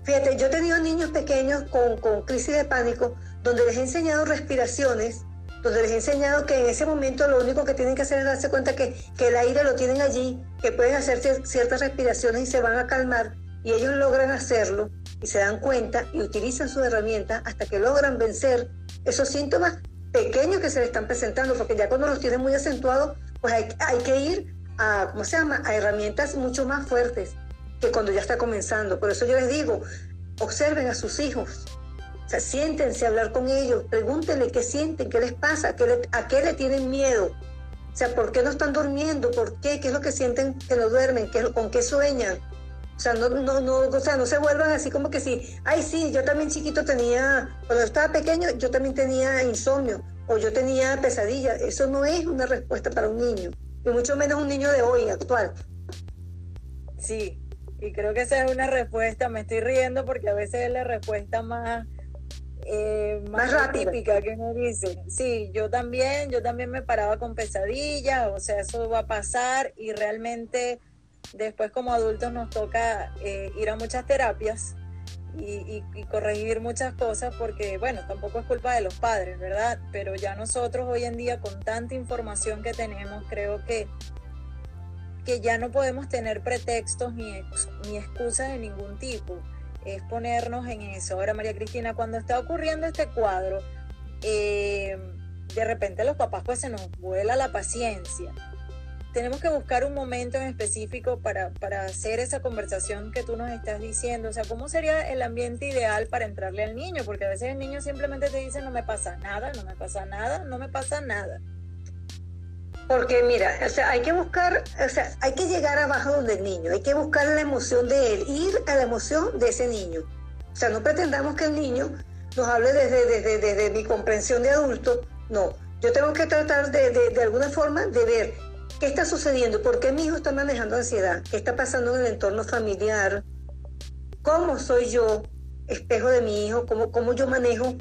Fíjate, yo he tenido niños pequeños con, crisis de pánico donde les he enseñado respiraciones, donde les he enseñado que en ese momento lo único que tienen que hacer es darse cuenta que, que el aire lo tienen allí, que pueden hacer ciertas respiraciones y se van a calmar, y ellos logran hacerlo y se dan cuenta y utilizan su herramienta hasta que logran vencer esos síntomas pequeños que se les están presentando, porque ya cuando los tienen muy acentuados, pues hay, hay que ir a, ¿cómo se llama?, a herramientas mucho más fuertes que cuando ya está comenzando. Por eso yo les digo, observen a sus hijos, o sea, siéntense a hablar con ellos, pregúntenle qué sienten, qué les pasa, qué a qué le tienen miedo. O sea, ¿por qué no están durmiendo? ¿Por qué? ¿Qué es lo que sienten que no duermen? ¿Qué, ¿Con qué sueñan? O sea, no, no, no, o sea, no se vuelvan así como que sí, ay sí, yo también chiquito tenía, cuando estaba pequeño, yo también tenía insomnio o yo tenía pesadilla. Eso no es una respuesta para un niño, y mucho menos un niño de hoy, actual. Sí, y creo que esa es una respuesta, me estoy riendo porque a veces es la respuesta más, eh, más, típica que uno dice. Sí, yo también, yo también me paraba con pesadillas, o sea, eso va a pasar y realmente Después como adultos nos toca eh, ir a muchas terapias y, corregir muchas cosas porque, bueno, tampoco es culpa de los padres, ¿verdad? Pero ya nosotros hoy en día con tanta información que tenemos, creo que, que ya no podemos tener pretextos ni, excusas de ningún tipo. Es ponernos en eso. Ahora, María Cristina, cuando está ocurriendo este cuadro, eh, de repente los papás pues se nos vuela la paciencia tenemos que buscar un momento en específico para, para, hacer esa conversación que tú nos estás diciendo. O sea, ¿cómo sería el ambiente ideal para entrarle al niño? Porque a veces el niño simplemente te dice, no me pasa nada, no me pasa nada, no me pasa nada. Porque mira, o sea, hay que buscar, o sea, hay que llegar abajo del niño, hay que buscar la emoción de él, ir a la emoción de ese niño. O sea, no pretendamos que el niño nos hable desde, desde, desde mi comprensión de adulto, no. Yo tengo que tratar de, de, de alguna forma de ver ¿Qué está sucediendo? ¿Por qué mi hijo está manejando ansiedad? ¿Qué está pasando en el entorno familiar? ¿Cómo soy yo, espejo de mi hijo? ¿Cómo, cómo yo manejo?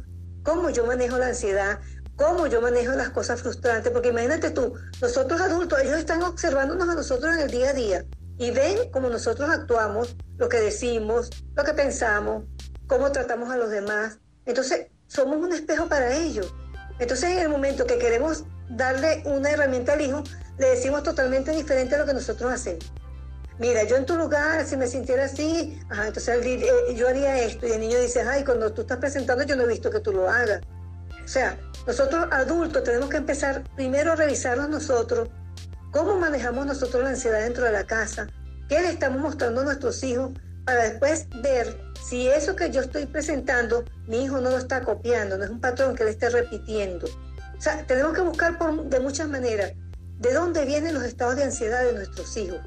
¿Cómo yo manejo la ansiedad? ¿Cómo yo manejo las cosas frustrantes? Porque imagínate tú, nosotros adultos, ellos están observándonos a nosotros en el día a día y ven cómo nosotros actuamos, lo que decimos, lo que pensamos, cómo tratamos a los demás. Entonces, somos un espejo para ellos. Entonces, en el momento que queremos darle una herramienta al hijo, le decimos totalmente diferente a lo que nosotros hacemos. Mira, yo en tu lugar, si me sintiera así, entonces eh, yo haría esto. Y el niño dice, ay, cuando tú estás presentando, yo no he visto que tú lo hagas. O sea, nosotros adultos tenemos que empezar primero a revisarnos nosotros, cómo manejamos nosotros la ansiedad dentro de la casa, qué le estamos mostrando a nuestros hijos, para después ver si eso que yo estoy presentando, mi hijo no lo está copiando, no es un patrón que le esté repitiendo. O sea, tenemos que buscar por, de muchas maneras de dónde vienen los estados de ansiedad de nuestros hijos,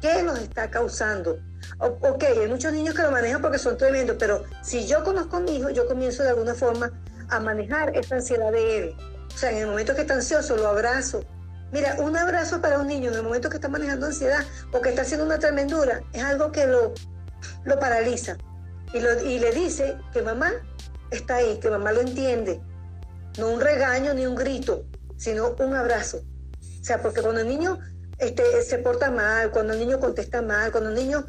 qué los está causando. ok, hay muchos niños que lo manejan porque son tremendos, pero si yo conozco a mi hijo, yo comienzo de alguna forma a manejar esa ansiedad de él. O sea, en el momento que está ansioso, lo abrazo. Mira, un abrazo para un niño en el momento que está manejando ansiedad o que está haciendo una tremendura es algo que lo, lo paraliza y le dice que mamá está ahí, que mamá lo entiende. No un regaño ni un grito, sino un abrazo. O sea, porque cuando el niño este, se porta mal, cuando el niño contesta mal, cuando el niño,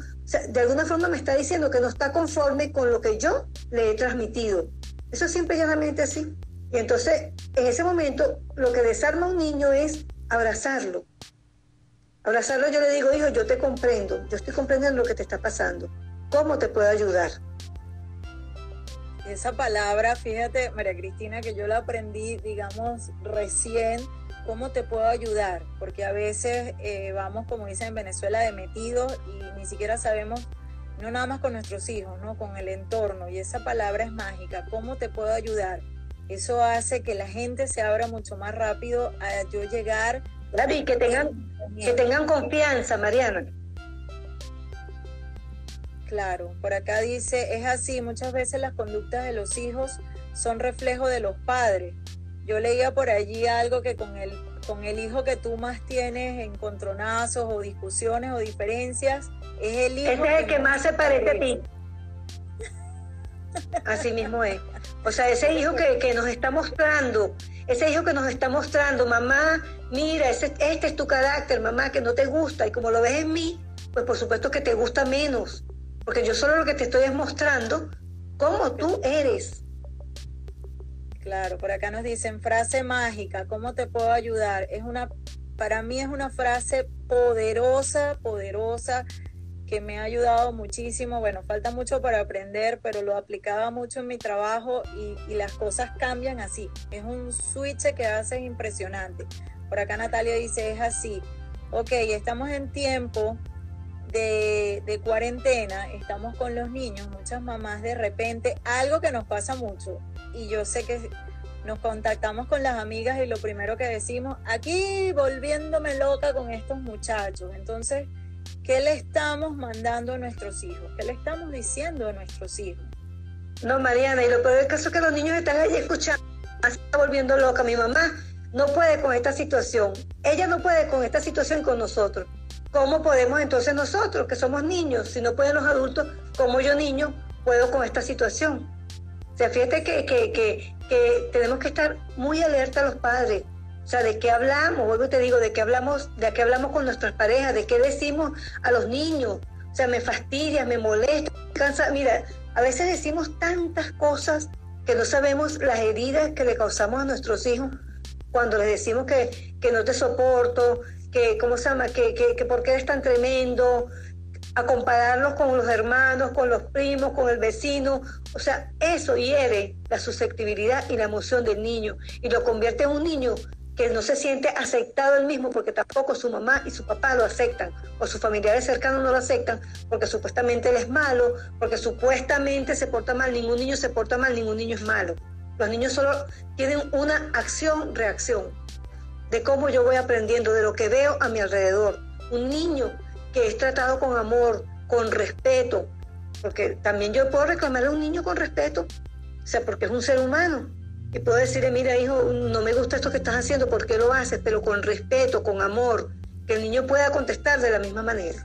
de alguna forma me está diciendo que no está conforme con lo que yo le he transmitido. Eso es simple y llanamente así. Y entonces, en ese momento, lo que desarma a un niño es abrazarlo. Abrazarlo, yo le digo, hijo, yo te comprendo, yo estoy comprendiendo lo que te está pasando. ¿Cómo te puedo ayudar? Esa palabra, fíjate, María Cristina, que yo la aprendí, digamos, recién, ¿cómo te puedo ayudar? Porque a veces eh, vamos, como dicen en Venezuela, de metidos y ni siquiera sabemos no nada más con nuestros hijos, ¿no? Con el entorno. Y esa palabra es mágica. ¿Cómo te puedo ayudar? Eso hace que la gente se abra mucho más rápido a yo llegar. David, que tengan, que tengan confianza, Mariana. Claro, por acá dice, es así, muchas veces las conductas de los hijos son reflejo de los padres. Yo leía por allí algo que con el, con el hijo que tú más tienes encontronazos o discusiones o diferencias, es el hijo. Ese es el que más se parece a ti. Así mismo es. O sea, ese hijo que, nos está mostrando, ese hijo que nos está mostrando, mamá, mira, este es tu carácter, mamá, que no te gusta, y como lo ves en mí, pues por supuesto que te gusta menos, porque yo solo lo que te estoy es mostrando cómo tú eres. Claro, por acá nos dicen frase mágica, ¿cómo te puedo ayudar? Es una, para mí es una frase poderosa, poderosa, que me ha ayudado muchísimo. Bueno, falta mucho para aprender, pero lo aplicaba mucho en mi trabajo y, las cosas cambian así. Es un switch que hace impresionante. Por acá Natalia dice, es así. Ok, estamos en tiempo de, de, cuarentena, estamos con los niños, muchas mamás de repente, algo que nos pasa mucho, y yo sé que nos contactamos con las amigas y lo primero que decimos, aquí volviéndome loca con estos muchachos. Entonces, ¿Qué le estamos mandando a nuestros hijos? ¿Qué le estamos diciendo a nuestros hijos? No, Mariana, y lo peor del caso es que los niños están ahí escuchando, se está volviendo loca. Mi mamá no puede con esta situación. Ella no puede con esta situación con nosotros. ¿Cómo podemos entonces nosotros, que somos niños, si no pueden los adultos, como yo niño, puedo con esta situación? O sea, fíjate que, que, que, tenemos que estar muy alerta los padres o sea, ¿de qué hablamos? Vuelvo y te digo, ¿de qué hablamos, de qué hablamos con nuestras parejas? ¿De qué decimos a los niños? O sea, me fastidia, me molesta, me cansa. Mira, a veces decimos tantas cosas que no sabemos las heridas que le causamos a nuestros hijos cuando les decimos que, que no te soporto, que, ¿cómo se llama? Que, que, que por qué eres tan tremendo, a compararnos con los hermanos, con los primos, con el vecino. O sea, eso hiere la susceptibilidad y la emoción del niño y lo convierte en un niño que no se siente aceptado él mismo porque tampoco su mamá y su papá lo aceptan o sus familiares cercanos no lo aceptan porque supuestamente él es malo, porque supuestamente se porta mal, ningún niño se porta mal, ningún niño es malo. Los niños solo tienen una acción-reacción de cómo yo voy aprendiendo, de lo que veo a mi alrededor. Un niño que es tratado con amor, con respeto, porque también yo puedo reclamar a un niño con respeto, o sea, porque es un ser humano, y puedo decirle, mira hijo, no me gusta esto que estás haciendo, ¿por qué lo haces? Pero con respeto, con amor, que el niño pueda contestar de la misma manera.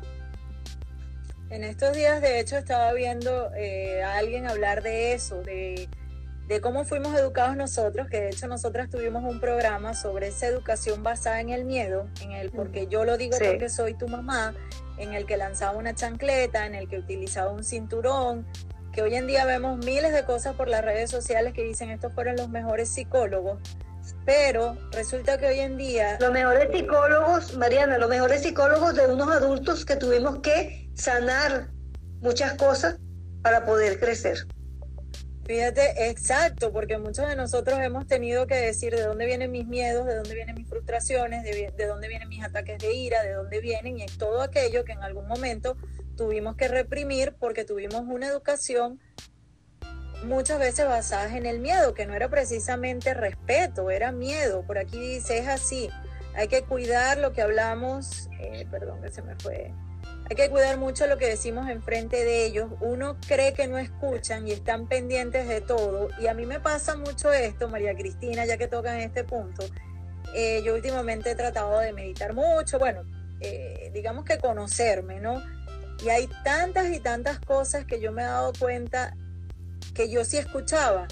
En estos días, de hecho, estaba viendo eh, a alguien hablar de eso, de, de, cómo fuimos educados nosotros, que de hecho nosotras tuvimos un programa sobre esa educación basada en el miedo, en el porque yo lo digo porque soy tu mamá, en el que lanzaba una chancleta, en el que utilizaba un cinturón, que hoy en día vemos miles de cosas por las redes sociales que dicen estos fueron los mejores psicólogos, pero resulta que hoy en día... Los mejores psicólogos, Mariana, los mejores psicólogos de unos adultos que tuvimos que sanar muchas cosas para poder crecer. Fíjate, exacto, porque muchos de nosotros hemos tenido que decir de dónde vienen mis miedos, de dónde vienen mis frustraciones, de, de dónde vienen mis ataques de ira, de dónde vienen, y todo aquello que en algún momento tuvimos que reprimir porque tuvimos una educación muchas veces basada en el miedo, que no era precisamente respeto, era miedo. Por aquí dice, es así, hay que cuidar lo que hablamos, eh, perdón que se me fue, hay que cuidar mucho lo que decimos enfrente de ellos. Uno cree que no escuchan y están pendientes de todo. Y a mí me pasa mucho esto, María Cristina, ya que tocan este punto. Eh, yo últimamente he tratado de meditar mucho, bueno, eh, digamos que conocerme, ¿no? Y hay tantas y tantas cosas que yo me he dado cuenta que yo sí escuchaba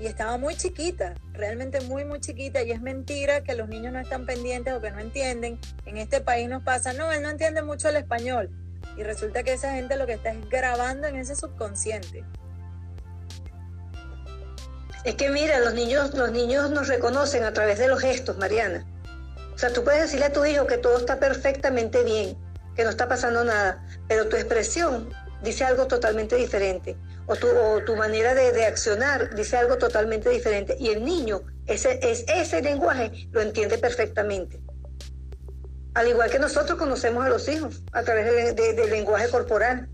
y estaba muy chiquita, realmente muy, muy chiquita, y es mentira que los niños no están pendientes o que no entienden. En este país nos pasa, no, él no entiende mucho el español, y resulta que esa gente lo que está es grabando en ese subconsciente. Es que mira, los niños, los niños nos reconocen a través de los gestos, Mariana. O sea, tú puedes decirle a tu hijo que todo está perfectamente bien, que no está pasando nada, pero tu expresión dice algo totalmente diferente o tu, tu manera de, accionar dice algo totalmente diferente. Y el niño, ese, es, ese lenguaje lo entiende perfectamente. Al igual que nosotros conocemos a los hijos a través del lenguaje corporal.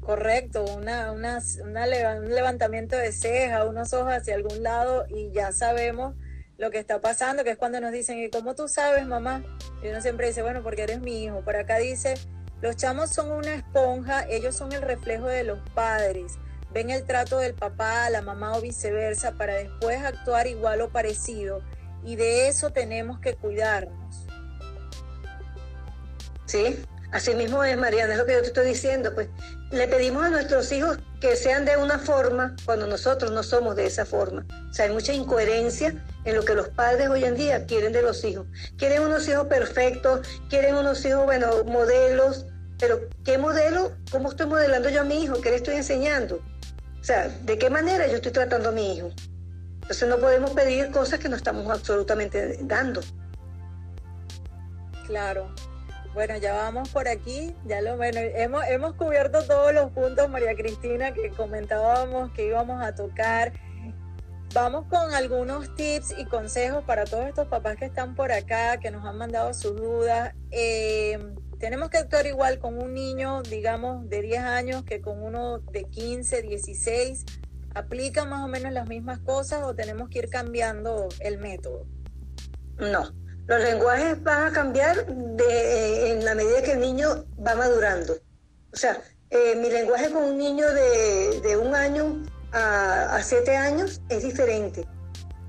Correcto, una, una, un levantamiento de ceja, unos ojos hacia algún lado y ya sabemos lo que está pasando, que es cuando nos dicen, ¿y cómo tú sabes, mamá? Y uno siempre dice, bueno, porque eres mi hijo. Por acá dice, los chamos son una esponja, ellos son el reflejo de los padres ven el trato del papá a la mamá o viceversa para después actuar igual o parecido. Y de eso tenemos que cuidarnos. Sí, así mismo es, Mariana, es lo que yo te estoy diciendo. Pues le pedimos a nuestros hijos que sean de una forma cuando nosotros no somos de esa forma. O sea, hay mucha incoherencia en lo que los padres hoy en día quieren de los hijos. Quieren unos hijos perfectos, quieren unos hijos, bueno, modelos, pero ¿qué modelo? ¿Cómo estoy modelando yo a mi hijo? ¿Qué le estoy enseñando? O sea, ¿de qué manera yo estoy tratando a mi hijo? Entonces no podemos pedir cosas que no estamos absolutamente dando. Claro. Bueno, ya vamos por aquí, ya lo bueno, hemos, hemos cubierto todos los puntos, María Cristina, que comentábamos que íbamos a tocar. Vamos con algunos tips y consejos para todos estos papás que están por acá, que nos han mandado sus dudas. Eh, tenemos que actuar igual con un niño, digamos, de 10 años que con uno de 15, 16. ¿Aplica más o menos las mismas cosas o tenemos que ir cambiando el método? No, los lenguajes van a cambiar de, en la medida que el niño va madurando. O sea, eh, mi lenguaje con un niño de, un año a, a siete años es diferente.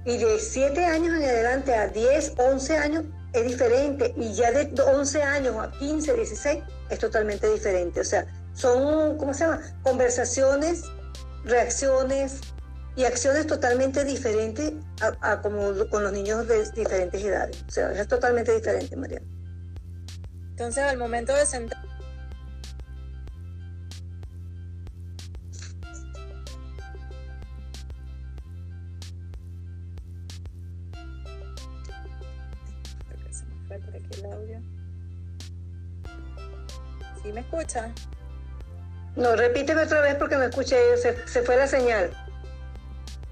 Y de siete años en adelante a 10, 11 años es diferente y ya de 11 años a 15, 16 es totalmente diferente. O sea, son, ¿cómo se llama? Conversaciones, reacciones y acciones totalmente diferentes a, como con los niños de diferentes edades. O sea, es totalmente diferente, Mariana. Entonces, al momento de sentar me escucha? No, repíteme otra vez porque no escuché, se, se fue la señal.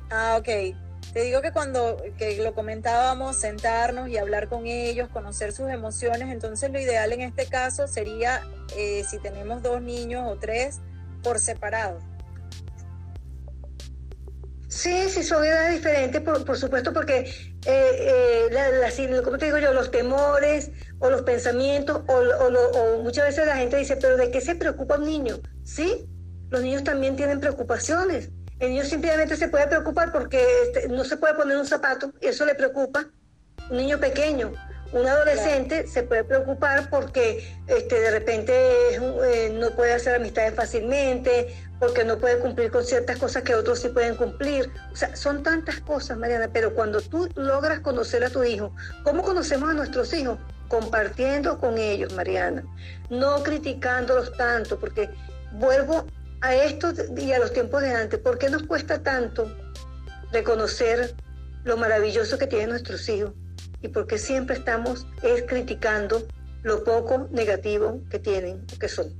Ah, ok. Te digo que cuando que lo comentábamos, sentarnos y hablar con ellos, conocer sus emociones, entonces lo ideal en este caso sería, eh, si tenemos dos niños o tres, por separado. Sí, sí, son edades diferentes, por, supuesto, porque, eh, eh, como te digo yo, los temores o los pensamientos, o, muchas veces la gente dice, pero ¿de qué se preocupa un niño? Sí, los niños también tienen preocupaciones. El niño simplemente se puede preocupar porque este, no se puede poner un zapato, y eso le preocupa. Un niño pequeño, un adolescente se puede preocupar porque este, de repente eh, no puede hacer amistades fácilmente, porque no puede cumplir con ciertas cosas que otros sí pueden cumplir. O sea, son tantas cosas, Mariana, pero cuando tú logras conocer a tu hijo, ¿cómo conocemos a nuestros hijos? Compartiendo con ellos, Mariana, no criticándolos tanto, porque vuelvo a esto y a los tiempos de antes, ¿por qué nos cuesta tanto reconocer lo maravilloso que tienen nuestros hijos? ¿Y por qué siempre estamos es criticando lo poco negativo que tienen o que son?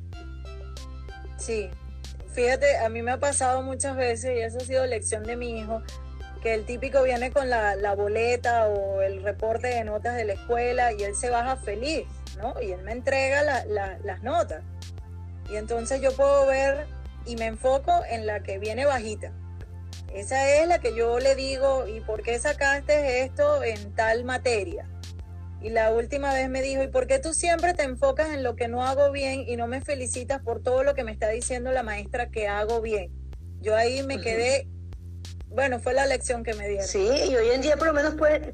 Sí, fíjate, a mí me ha pasado muchas veces, y esa ha sido lección de mi hijo, que el típico viene con la, boleta o el reporte de notas de la escuela y él se baja feliz, ¿no? Y él me entrega las notas. Y entonces yo puedo ver y me enfoco en la que viene bajita. Esa es la que yo le digo, ¿y por qué sacaste esto en tal materia? Y la última vez me dijo, ¿y por qué tú siempre te enfocas en lo que no hago bien y no me felicitas por todo lo que me está diciendo la maestra que hago bien? Yo ahí me quedé, bueno, fue la lección que me dieron. Sí, y hoy en día por lo menos pueden,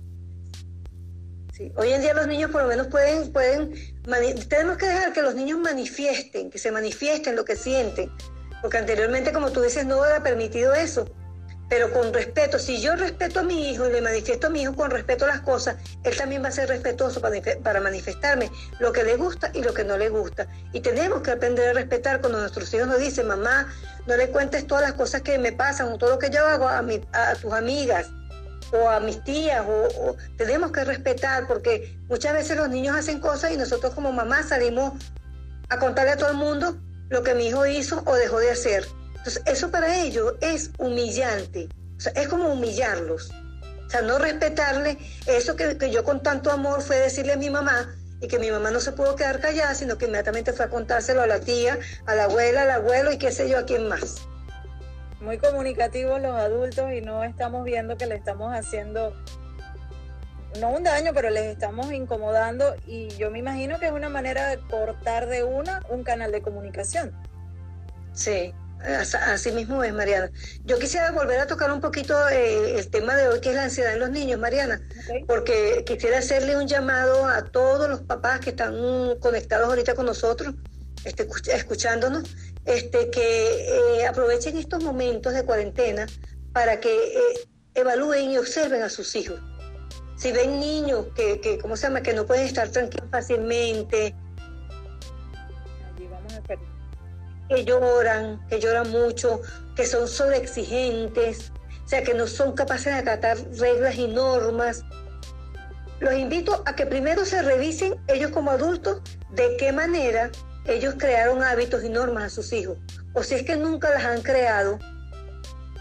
sí, hoy en día los niños por lo menos pueden, pueden, tenemos que dejar que los niños manifiesten, que se manifiesten lo que sienten, porque anteriormente, como tú dices, no era permitido eso pero con respeto. Si yo respeto a mi hijo y le manifiesto a mi hijo con respeto a las cosas, él también va a ser respetuoso para, manifestarme lo que le gusta y lo que no le gusta. Y tenemos que aprender a respetar cuando nuestros hijos nos dicen, mamá, no le cuentes todas las cosas que me pasan o todo lo que yo hago a, a tus amigas o a mis tías, o, tenemos que respetar, porque muchas veces los niños hacen cosas y nosotros como mamá salimos a contarle a todo el mundo lo que mi hijo hizo o dejó de hacer. Entonces, eso para ellos es humillante, o sea, es como humillarlos. O sea, no respetarle eso que, yo con tanto amor fue decirle a mi mamá y que mi mamá no se pudo quedar callada, sino que inmediatamente fue a contárselo a la tía, a la abuela, al abuelo y qué sé yo, a quién más. Muy comunicativos los adultos y no estamos viendo que le estamos haciendo, no un daño, pero les estamos incomodando y yo me imagino que es una manera de cortar de una un canal de comunicación. Sí, Así mismo es, Mariana. Yo quisiera volver a tocar un poquito eh, el tema de hoy, que es la ansiedad en los niños, Mariana, porque quisiera hacerle un llamado a todos los papás que están conectados ahorita con nosotros, este, escuchándonos, este, que eh, aprovechen estos momentos de cuarentena para que eh, evalúen y observen a sus hijos. Si ven niños que, que, ¿cómo se llama?, que no pueden estar tranquilos fácilmente, que lloran, que lloran mucho, que son sobreexigentes, o sea, que no son capaces de acatar reglas y normas. Los invito a que primero se revisen ellos como adultos de qué manera ellos crearon hábitos y normas a sus hijos, o si es que nunca las han creado.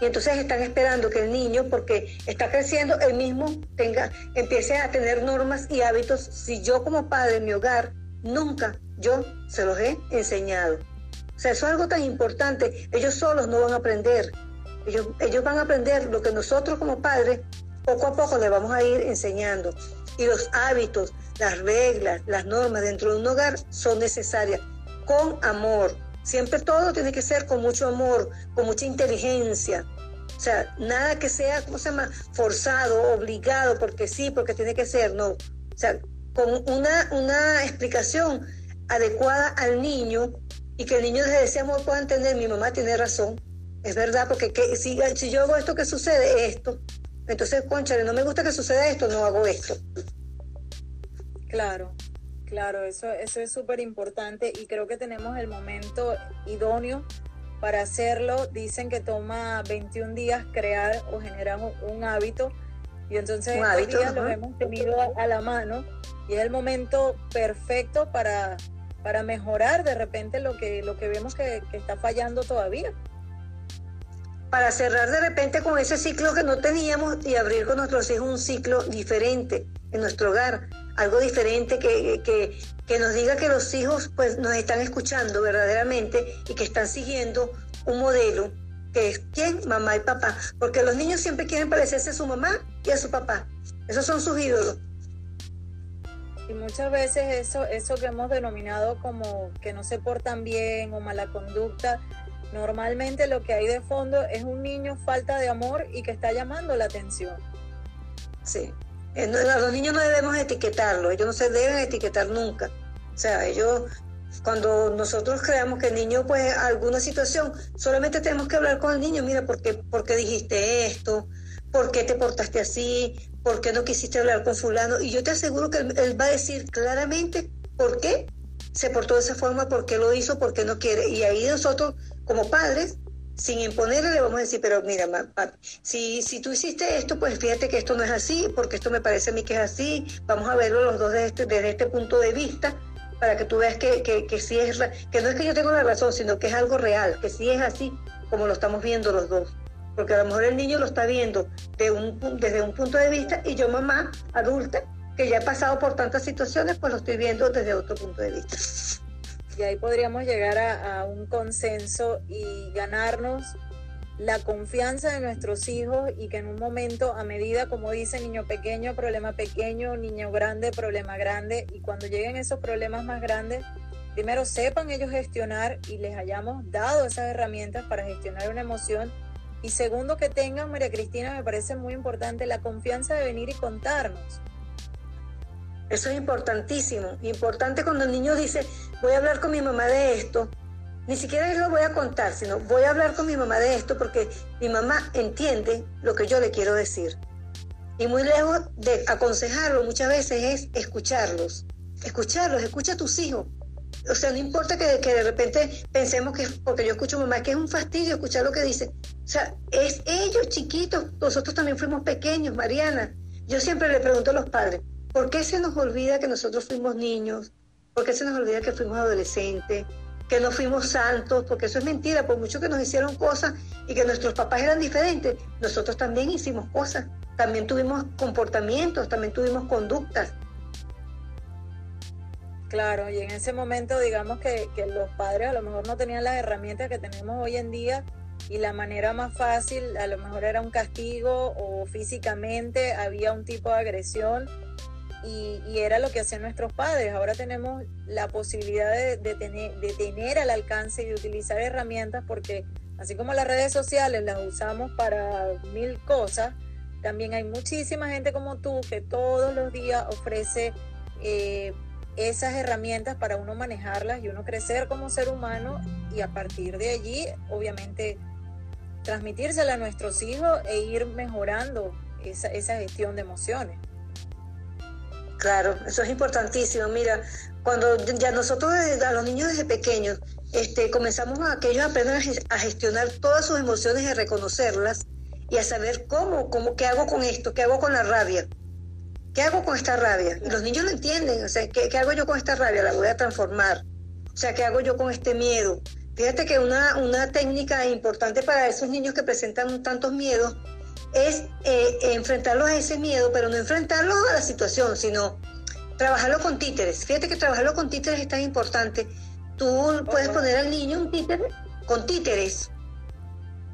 Y entonces están esperando que el niño, porque está creciendo, él mismo tenga, empiece a tener normas y hábitos. Si yo como padre en mi hogar nunca yo se los he enseñado. O sea, eso es algo tan importante. Ellos solos no van a aprender. Ellos, ellos van a aprender lo que nosotros como padres poco a poco les vamos a ir enseñando. Y los hábitos, las reglas, las normas dentro de un hogar son necesarias con amor. Siempre todo tiene que ser con mucho amor, con mucha inteligencia. O sea, nada que sea, ¿cómo se llama? Forzado, obligado, porque sí, porque tiene que ser, no. O sea, con una, una explicación adecuada al niño y que el niño desde ese amor pueda entender, mi mamá tiene razón, es verdad, porque si, si yo hago esto, ¿qué sucede? Esto. Entonces, conchale, no me gusta que suceda esto, no hago esto. Claro, claro, eso, eso es súper importante y creo que tenemos el momento idóneo para hacerlo. Dicen que toma 21 días crear o generar un, hábito y entonces estos días lo hemos tenido a la mano y es el momento perfecto para para mejorar de repente lo que, lo que vemos que, está fallando todavía. Para cerrar de repente con ese ciclo que no teníamos y abrir con nuestros hijos un ciclo diferente en nuestro hogar, algo diferente que, que, que nos diga que los hijos pues nos están escuchando verdaderamente y que están siguiendo un modelo que es quién, mamá y papá, porque los niños siempre quieren parecerse a su mamá y a su papá. Esos son sus ídolos. Y muchas veces eso, eso que hemos denominado como que no se portan bien o mala conducta, normalmente lo que hay de fondo es un niño falta de amor y que está llamando la atención. Sí, a los niños no debemos etiquetarlo, ellos no se deben etiquetar nunca. O sea, ellos, cuando nosotros creamos que el niño, pues, alguna situación, solamente tenemos que hablar con el niño, mira, ¿por qué, por qué dijiste esto? ¿Por qué te portaste así? ¿Por qué no quisiste hablar con fulano? Y yo te aseguro que él, va a decir claramente por qué se portó de esa forma, por qué lo hizo, por qué no quiere. Y ahí nosotros, como padres, sin imponerle, le vamos a decir, pero mira, si, si tú hiciste esto, pues fíjate que esto no es así, porque esto me parece a mí que es así, vamos a verlo los dos desde este, desde este punto de vista, para que tú veas que, que, que sí es, que no es que yo tenga la razón, sino que es algo real, que sí es así como lo estamos viendo los dos. Porque a lo mejor el niño lo está viendo de un, desde un punto de vista y yo mamá adulta, que ya he pasado por tantas situaciones, pues lo estoy viendo desde otro punto de vista y ahí podríamos llegar a, un consenso y ganarnos la confianza de nuestros hijos y que en un momento, a medida, como dice, niño pequeño, problema pequeño, niño grande, problema grande, y cuando lleguen esos problemas más grandes, primero sepan ellos gestionar y les hayamos dado esas herramientas para gestionar una emoción. Y segundo, que tengan, María Cristina, me parece muy importante, la confianza de venir y contarnos. Eso es importantísimo. Importante cuando el niño dice, voy a hablar con mi mamá de esto. Ni siquiera lo voy a contar, sino voy a hablar con mi mamá de esto porque mi mamá entiende lo que yo le quiero decir. Y muy lejos de aconsejarlo muchas veces es escucharlos. Escucharlos, escucha a tus hijos. O sea, no importa que, que de repente pensemos que, porque yo escucho a mamá, que es un fastidio escuchar lo que dicen. O sea, es ellos chiquitos, nosotros también fuimos pequeños, Mariana. Yo siempre le pregunto a los padres, ¿Por qué se nos olvida que nosotros fuimos niños? ¿Por qué se nos olvida que fuimos adolescentes? Que no fuimos santos, porque eso es mentira, por mucho que nos hicieron cosas y que nuestros papás eran diferentes, nosotros también hicimos cosas, también tuvimos comportamientos, también tuvimos conductas. Claro, y en ese momento digamos que, que los padres a lo mejor no tenían las herramientas que tenemos hoy en día y la manera más fácil a lo mejor era un castigo o físicamente había un tipo de agresión y, era lo que hacían nuestros padres. Ahora tenemos la posibilidad de, tener, de tener al alcance y de utilizar herramientas porque así como las redes sociales las usamos para mil cosas, también hay muchísima gente como tú que todos los días ofrece eh, esas herramientas para uno manejarlas y uno crecer como ser humano y a partir de allí, obviamente, transmitírselas a nuestros hijos e ir mejorando esa, esa gestión de emociones. Claro, eso es importantísimo. Mira, cuando ya nosotros a los niños desde pequeños este, comenzamos a que ellos aprendan a gestionar todas sus emociones y a reconocerlas y a saber cómo, cómo, qué hago con esto, qué hago con la rabia, qué hago con esta rabia. Y los niños lo entienden, o sea, ¿qué, qué hago yo con esta rabia? La voy a transformar. O sea, ¿qué hago yo con este miedo? Fíjate que una, una técnica importante para esos niños que presentan tantos miedos es eh, enfrentarlos a ese miedo, pero no enfrentarlos a la situación, sino trabajarlo con títeres. Fíjate que trabajarlo con títeres es tan importante. Tú puedes poner al niño un títere con títeres.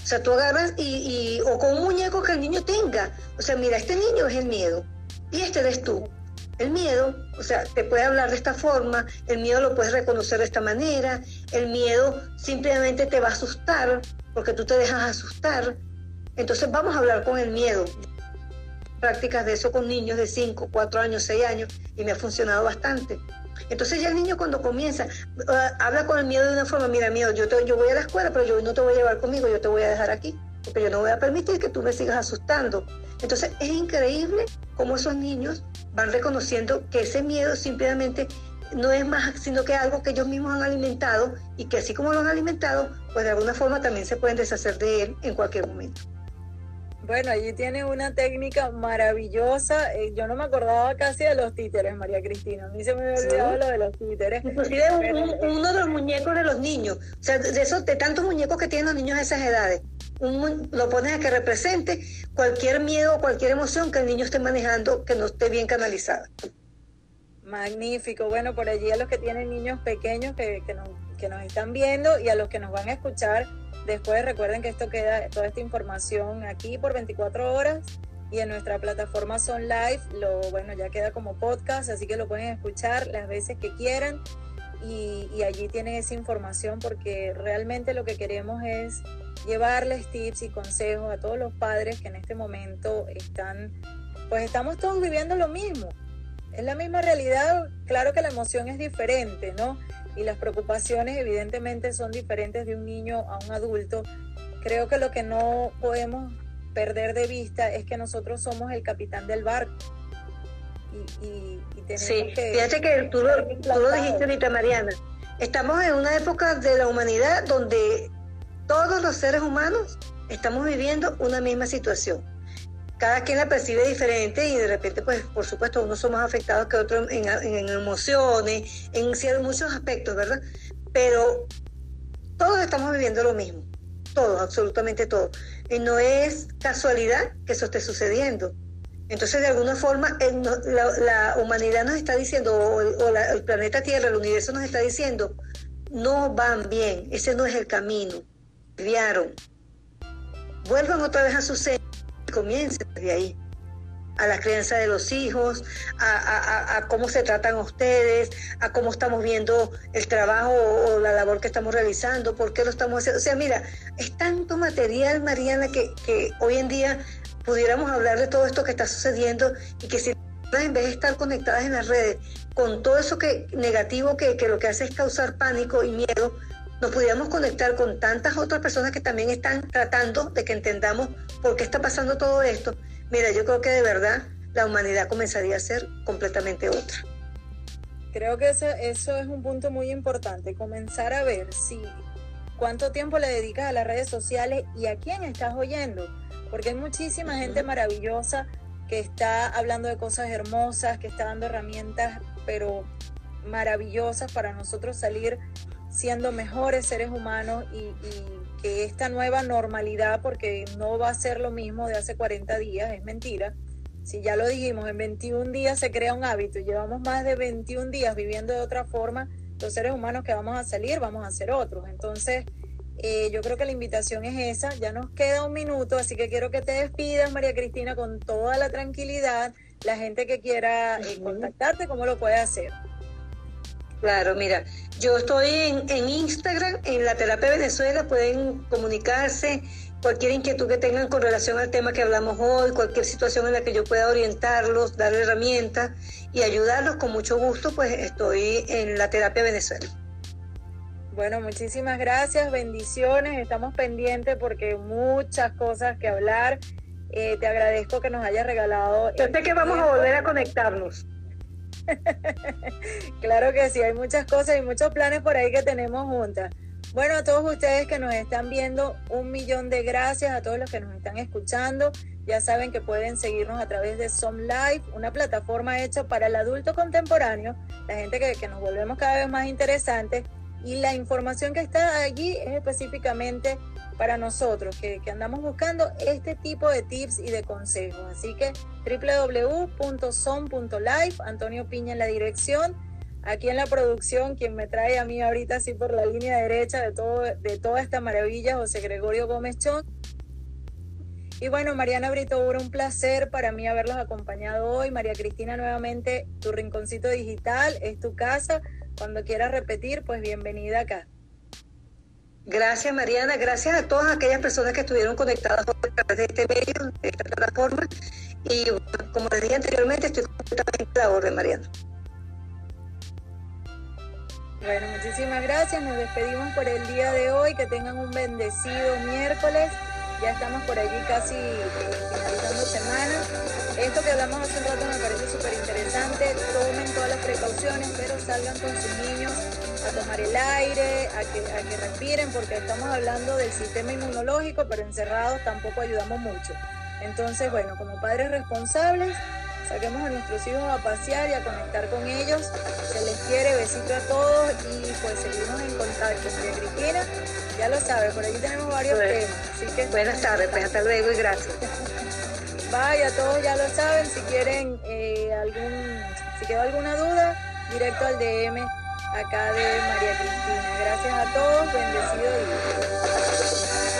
O sea, tú agarras y, o con un muñeco que el niño tenga. O sea, mira, este niño es el miedo y este eres tú. El miedo, o sea, te puede hablar de esta forma, el miedo lo puedes reconocer de esta manera, el miedo simplemente te va a asustar porque tú te dejas asustar, entonces vamos a hablar con el miedo. Prácticas de eso con niños de 5, 4 años, 6 años y me ha funcionado bastante. Entonces ya el niño cuando comienza, ah, habla con el miedo de una forma, mira miedo, yo, yo voy a la escuela, pero yo no te voy a llevar conmigo, yo te voy a dejar aquí, porque yo no voy a permitir que tú me sigas asustando. Entonces es increíble cómo esos niños van reconociendo que ese miedo simplemente no es más sino que algo que ellos mismos han alimentado y que así como lo han alimentado, pues de alguna forma también se pueden deshacer de él en cualquier momento. Bueno, allí tiene una técnica maravillosa. Eh, yo no me acordaba casi de los títeres, María Cristina. A mí se me había olvidado lo de los títeres. Inclusive uno de los muñecos de los niños. O sea, de esos, de tantos muñecos que tienen los niños de esas edades. Lo pones a que represente cualquier miedo o cualquier emoción que el niño esté manejando que no esté bien canalizada. Magnífico. Bueno, por allí a los que tienen niños pequeños que, que, nos, que nos están viendo y a los que nos van a escuchar Después recuerden que esto queda, toda esta información aquí por 24 horas y en nuestra plataforma Son Live, lo bueno, ya queda como podcast, así que lo pueden escuchar las veces que quieran y, allí tienen esa información porque realmente lo que queremos es llevarles tips y consejos a todos los padres que en este momento están, pues estamos todos viviendo lo mismo. Es la misma realidad, claro que la emoción es diferente, ¿no? y las preocupaciones evidentemente son diferentes de un niño a un adulto, creo que lo que no podemos perder de vista es que nosotros somos el capitán del barco. Y, tenemos sí, fíjate que tú lo, tú lo dijiste ahorita, Mariana. Estamos en una época de la humanidad donde todos los seres humanos estamos viviendo una misma situación. Cada quien la percibe diferente y de repente, pues, por supuesto, unos son más afectados que otros en, en, emociones, en ciertos, muchos aspectos, ¿verdad? Pero todos estamos viviendo lo mismo, todos, absolutamente todos. Y no es casualidad que eso esté sucediendo. Entonces, de alguna forma, la, humanidad nos está diciendo, o, el planeta Tierra, el universo nos está diciendo, no van bien, ese no es el camino, desviaron. Vuelvan otra vez a su centro y comiencen desde ahí a la crianza de los hijos, a, cómo se tratan ustedes, a cómo estamos viendo el trabajo o la labor que estamos realizando, por qué lo estamos haciendo. O sea, mira, es tanto material, Mariana, que, que hoy en día pudiéramos hablar de todo esto que está sucediendo y que si en vez de estar conectadas en las redes con todo eso que negativo que, que lo que hace es causar pánico y miedo, nos pudiéramos conectar con tantas otras personas que también están tratando de que entendamos por qué está pasando todo esto. Mira, yo creo que de verdad la humanidad comenzaría a ser completamente otra. Creo que eso, eso es un punto muy importante, comenzar a ver si cuánto tiempo le dedicas a las redes sociales y a quién estás oyendo. Porque hay muchísima gente maravillosa que está hablando de cosas hermosas, que está dando herramientas, pero maravillosas para nosotros salir siendo mejores seres humanos y, que esta nueva normalidad, porque no va a ser lo mismo de hace 40 días, es mentira. Si ya lo dijimos, en 21 días se crea un hábito. Y llevamos más de 21 días viviendo de otra forma, los seres humanos que vamos a salir vamos a ser otros. Entonces, eh, yo creo que la invitación es esa. Ya nos queda un minuto, así que quiero que te despidas, María Cristina, con toda la tranquilidad. La gente que quiera eh, contactarte, ¿cómo lo puede hacer? Claro, mira, yo estoy en, en, Instagram, en la terapia Venezuela, pueden comunicarse, cualquier inquietud que tengan con relación al tema que hablamos hoy, cualquier situación en la que yo pueda orientarlos, darle herramientas y ayudarlos, con mucho gusto, pues estoy en la terapia Venezuela. Bueno, muchísimas gracias, bendiciones, estamos pendientes porque muchas cosas que hablar. Eh, te agradezco que nos hayas regalado. Yo sé que vamos a volver a conectarnos. claro que sí, hay muchas cosas y muchos planes por ahí que tenemos juntas. Bueno, a todos ustedes que nos están viendo, un millón de gracias a todos los que nos están escuchando. Ya saben que pueden seguirnos a través de Some Life, una plataforma hecha para el adulto contemporáneo, la gente que, que nos volvemos cada vez más interesantes y la información que está allí es específicamente para nosotros que, andamos buscando este tipo de tips y de consejos. Así que www.son.life, Antonio Piña en la dirección, aquí en la producción, quien me trae a mí ahorita así por la línea derecha de, todo, de toda esta maravilla, José Gregorio Gómez Chón. Y bueno, Mariana Brito, un placer para mí haberlos acompañado hoy. María Cristina, nuevamente, tu rinconcito digital es tu casa. Cuando quieras repetir, pues bienvenida acá. Gracias Mariana, gracias a todas aquellas personas que estuvieron conectadas a través de este medio, de esta plataforma. Y como les dije anteriormente, estoy completamente a la orden, Mariana. Bueno, muchísimas gracias. Nos despedimos por el día de hoy. Que tengan un bendecido miércoles. Ya estamos por allí casi finalizando semana. Esto que hablamos hace un rato me parece súper interesante. Tomen todas las precauciones, pero salgan con sus niños a tomar el aire, a que, a que respiren, porque estamos hablando del sistema inmunológico, pero encerrados tampoco ayudamos mucho. Entonces, bueno, como padres responsables, saquemos a nuestros hijos a pasear y a conectar con ellos. Se les quiere, besito a todos y pues seguimos en contacto. María Cristina, ya lo sabe, por allí tenemos varios temas. Así que, Buenas tardes, pues hasta luego y gracias. Vaya, todos ya lo saben, si quieren eh, algún, si quedó alguna duda, directo al DM acá de María Cristina. Gracias a todos, bendecido y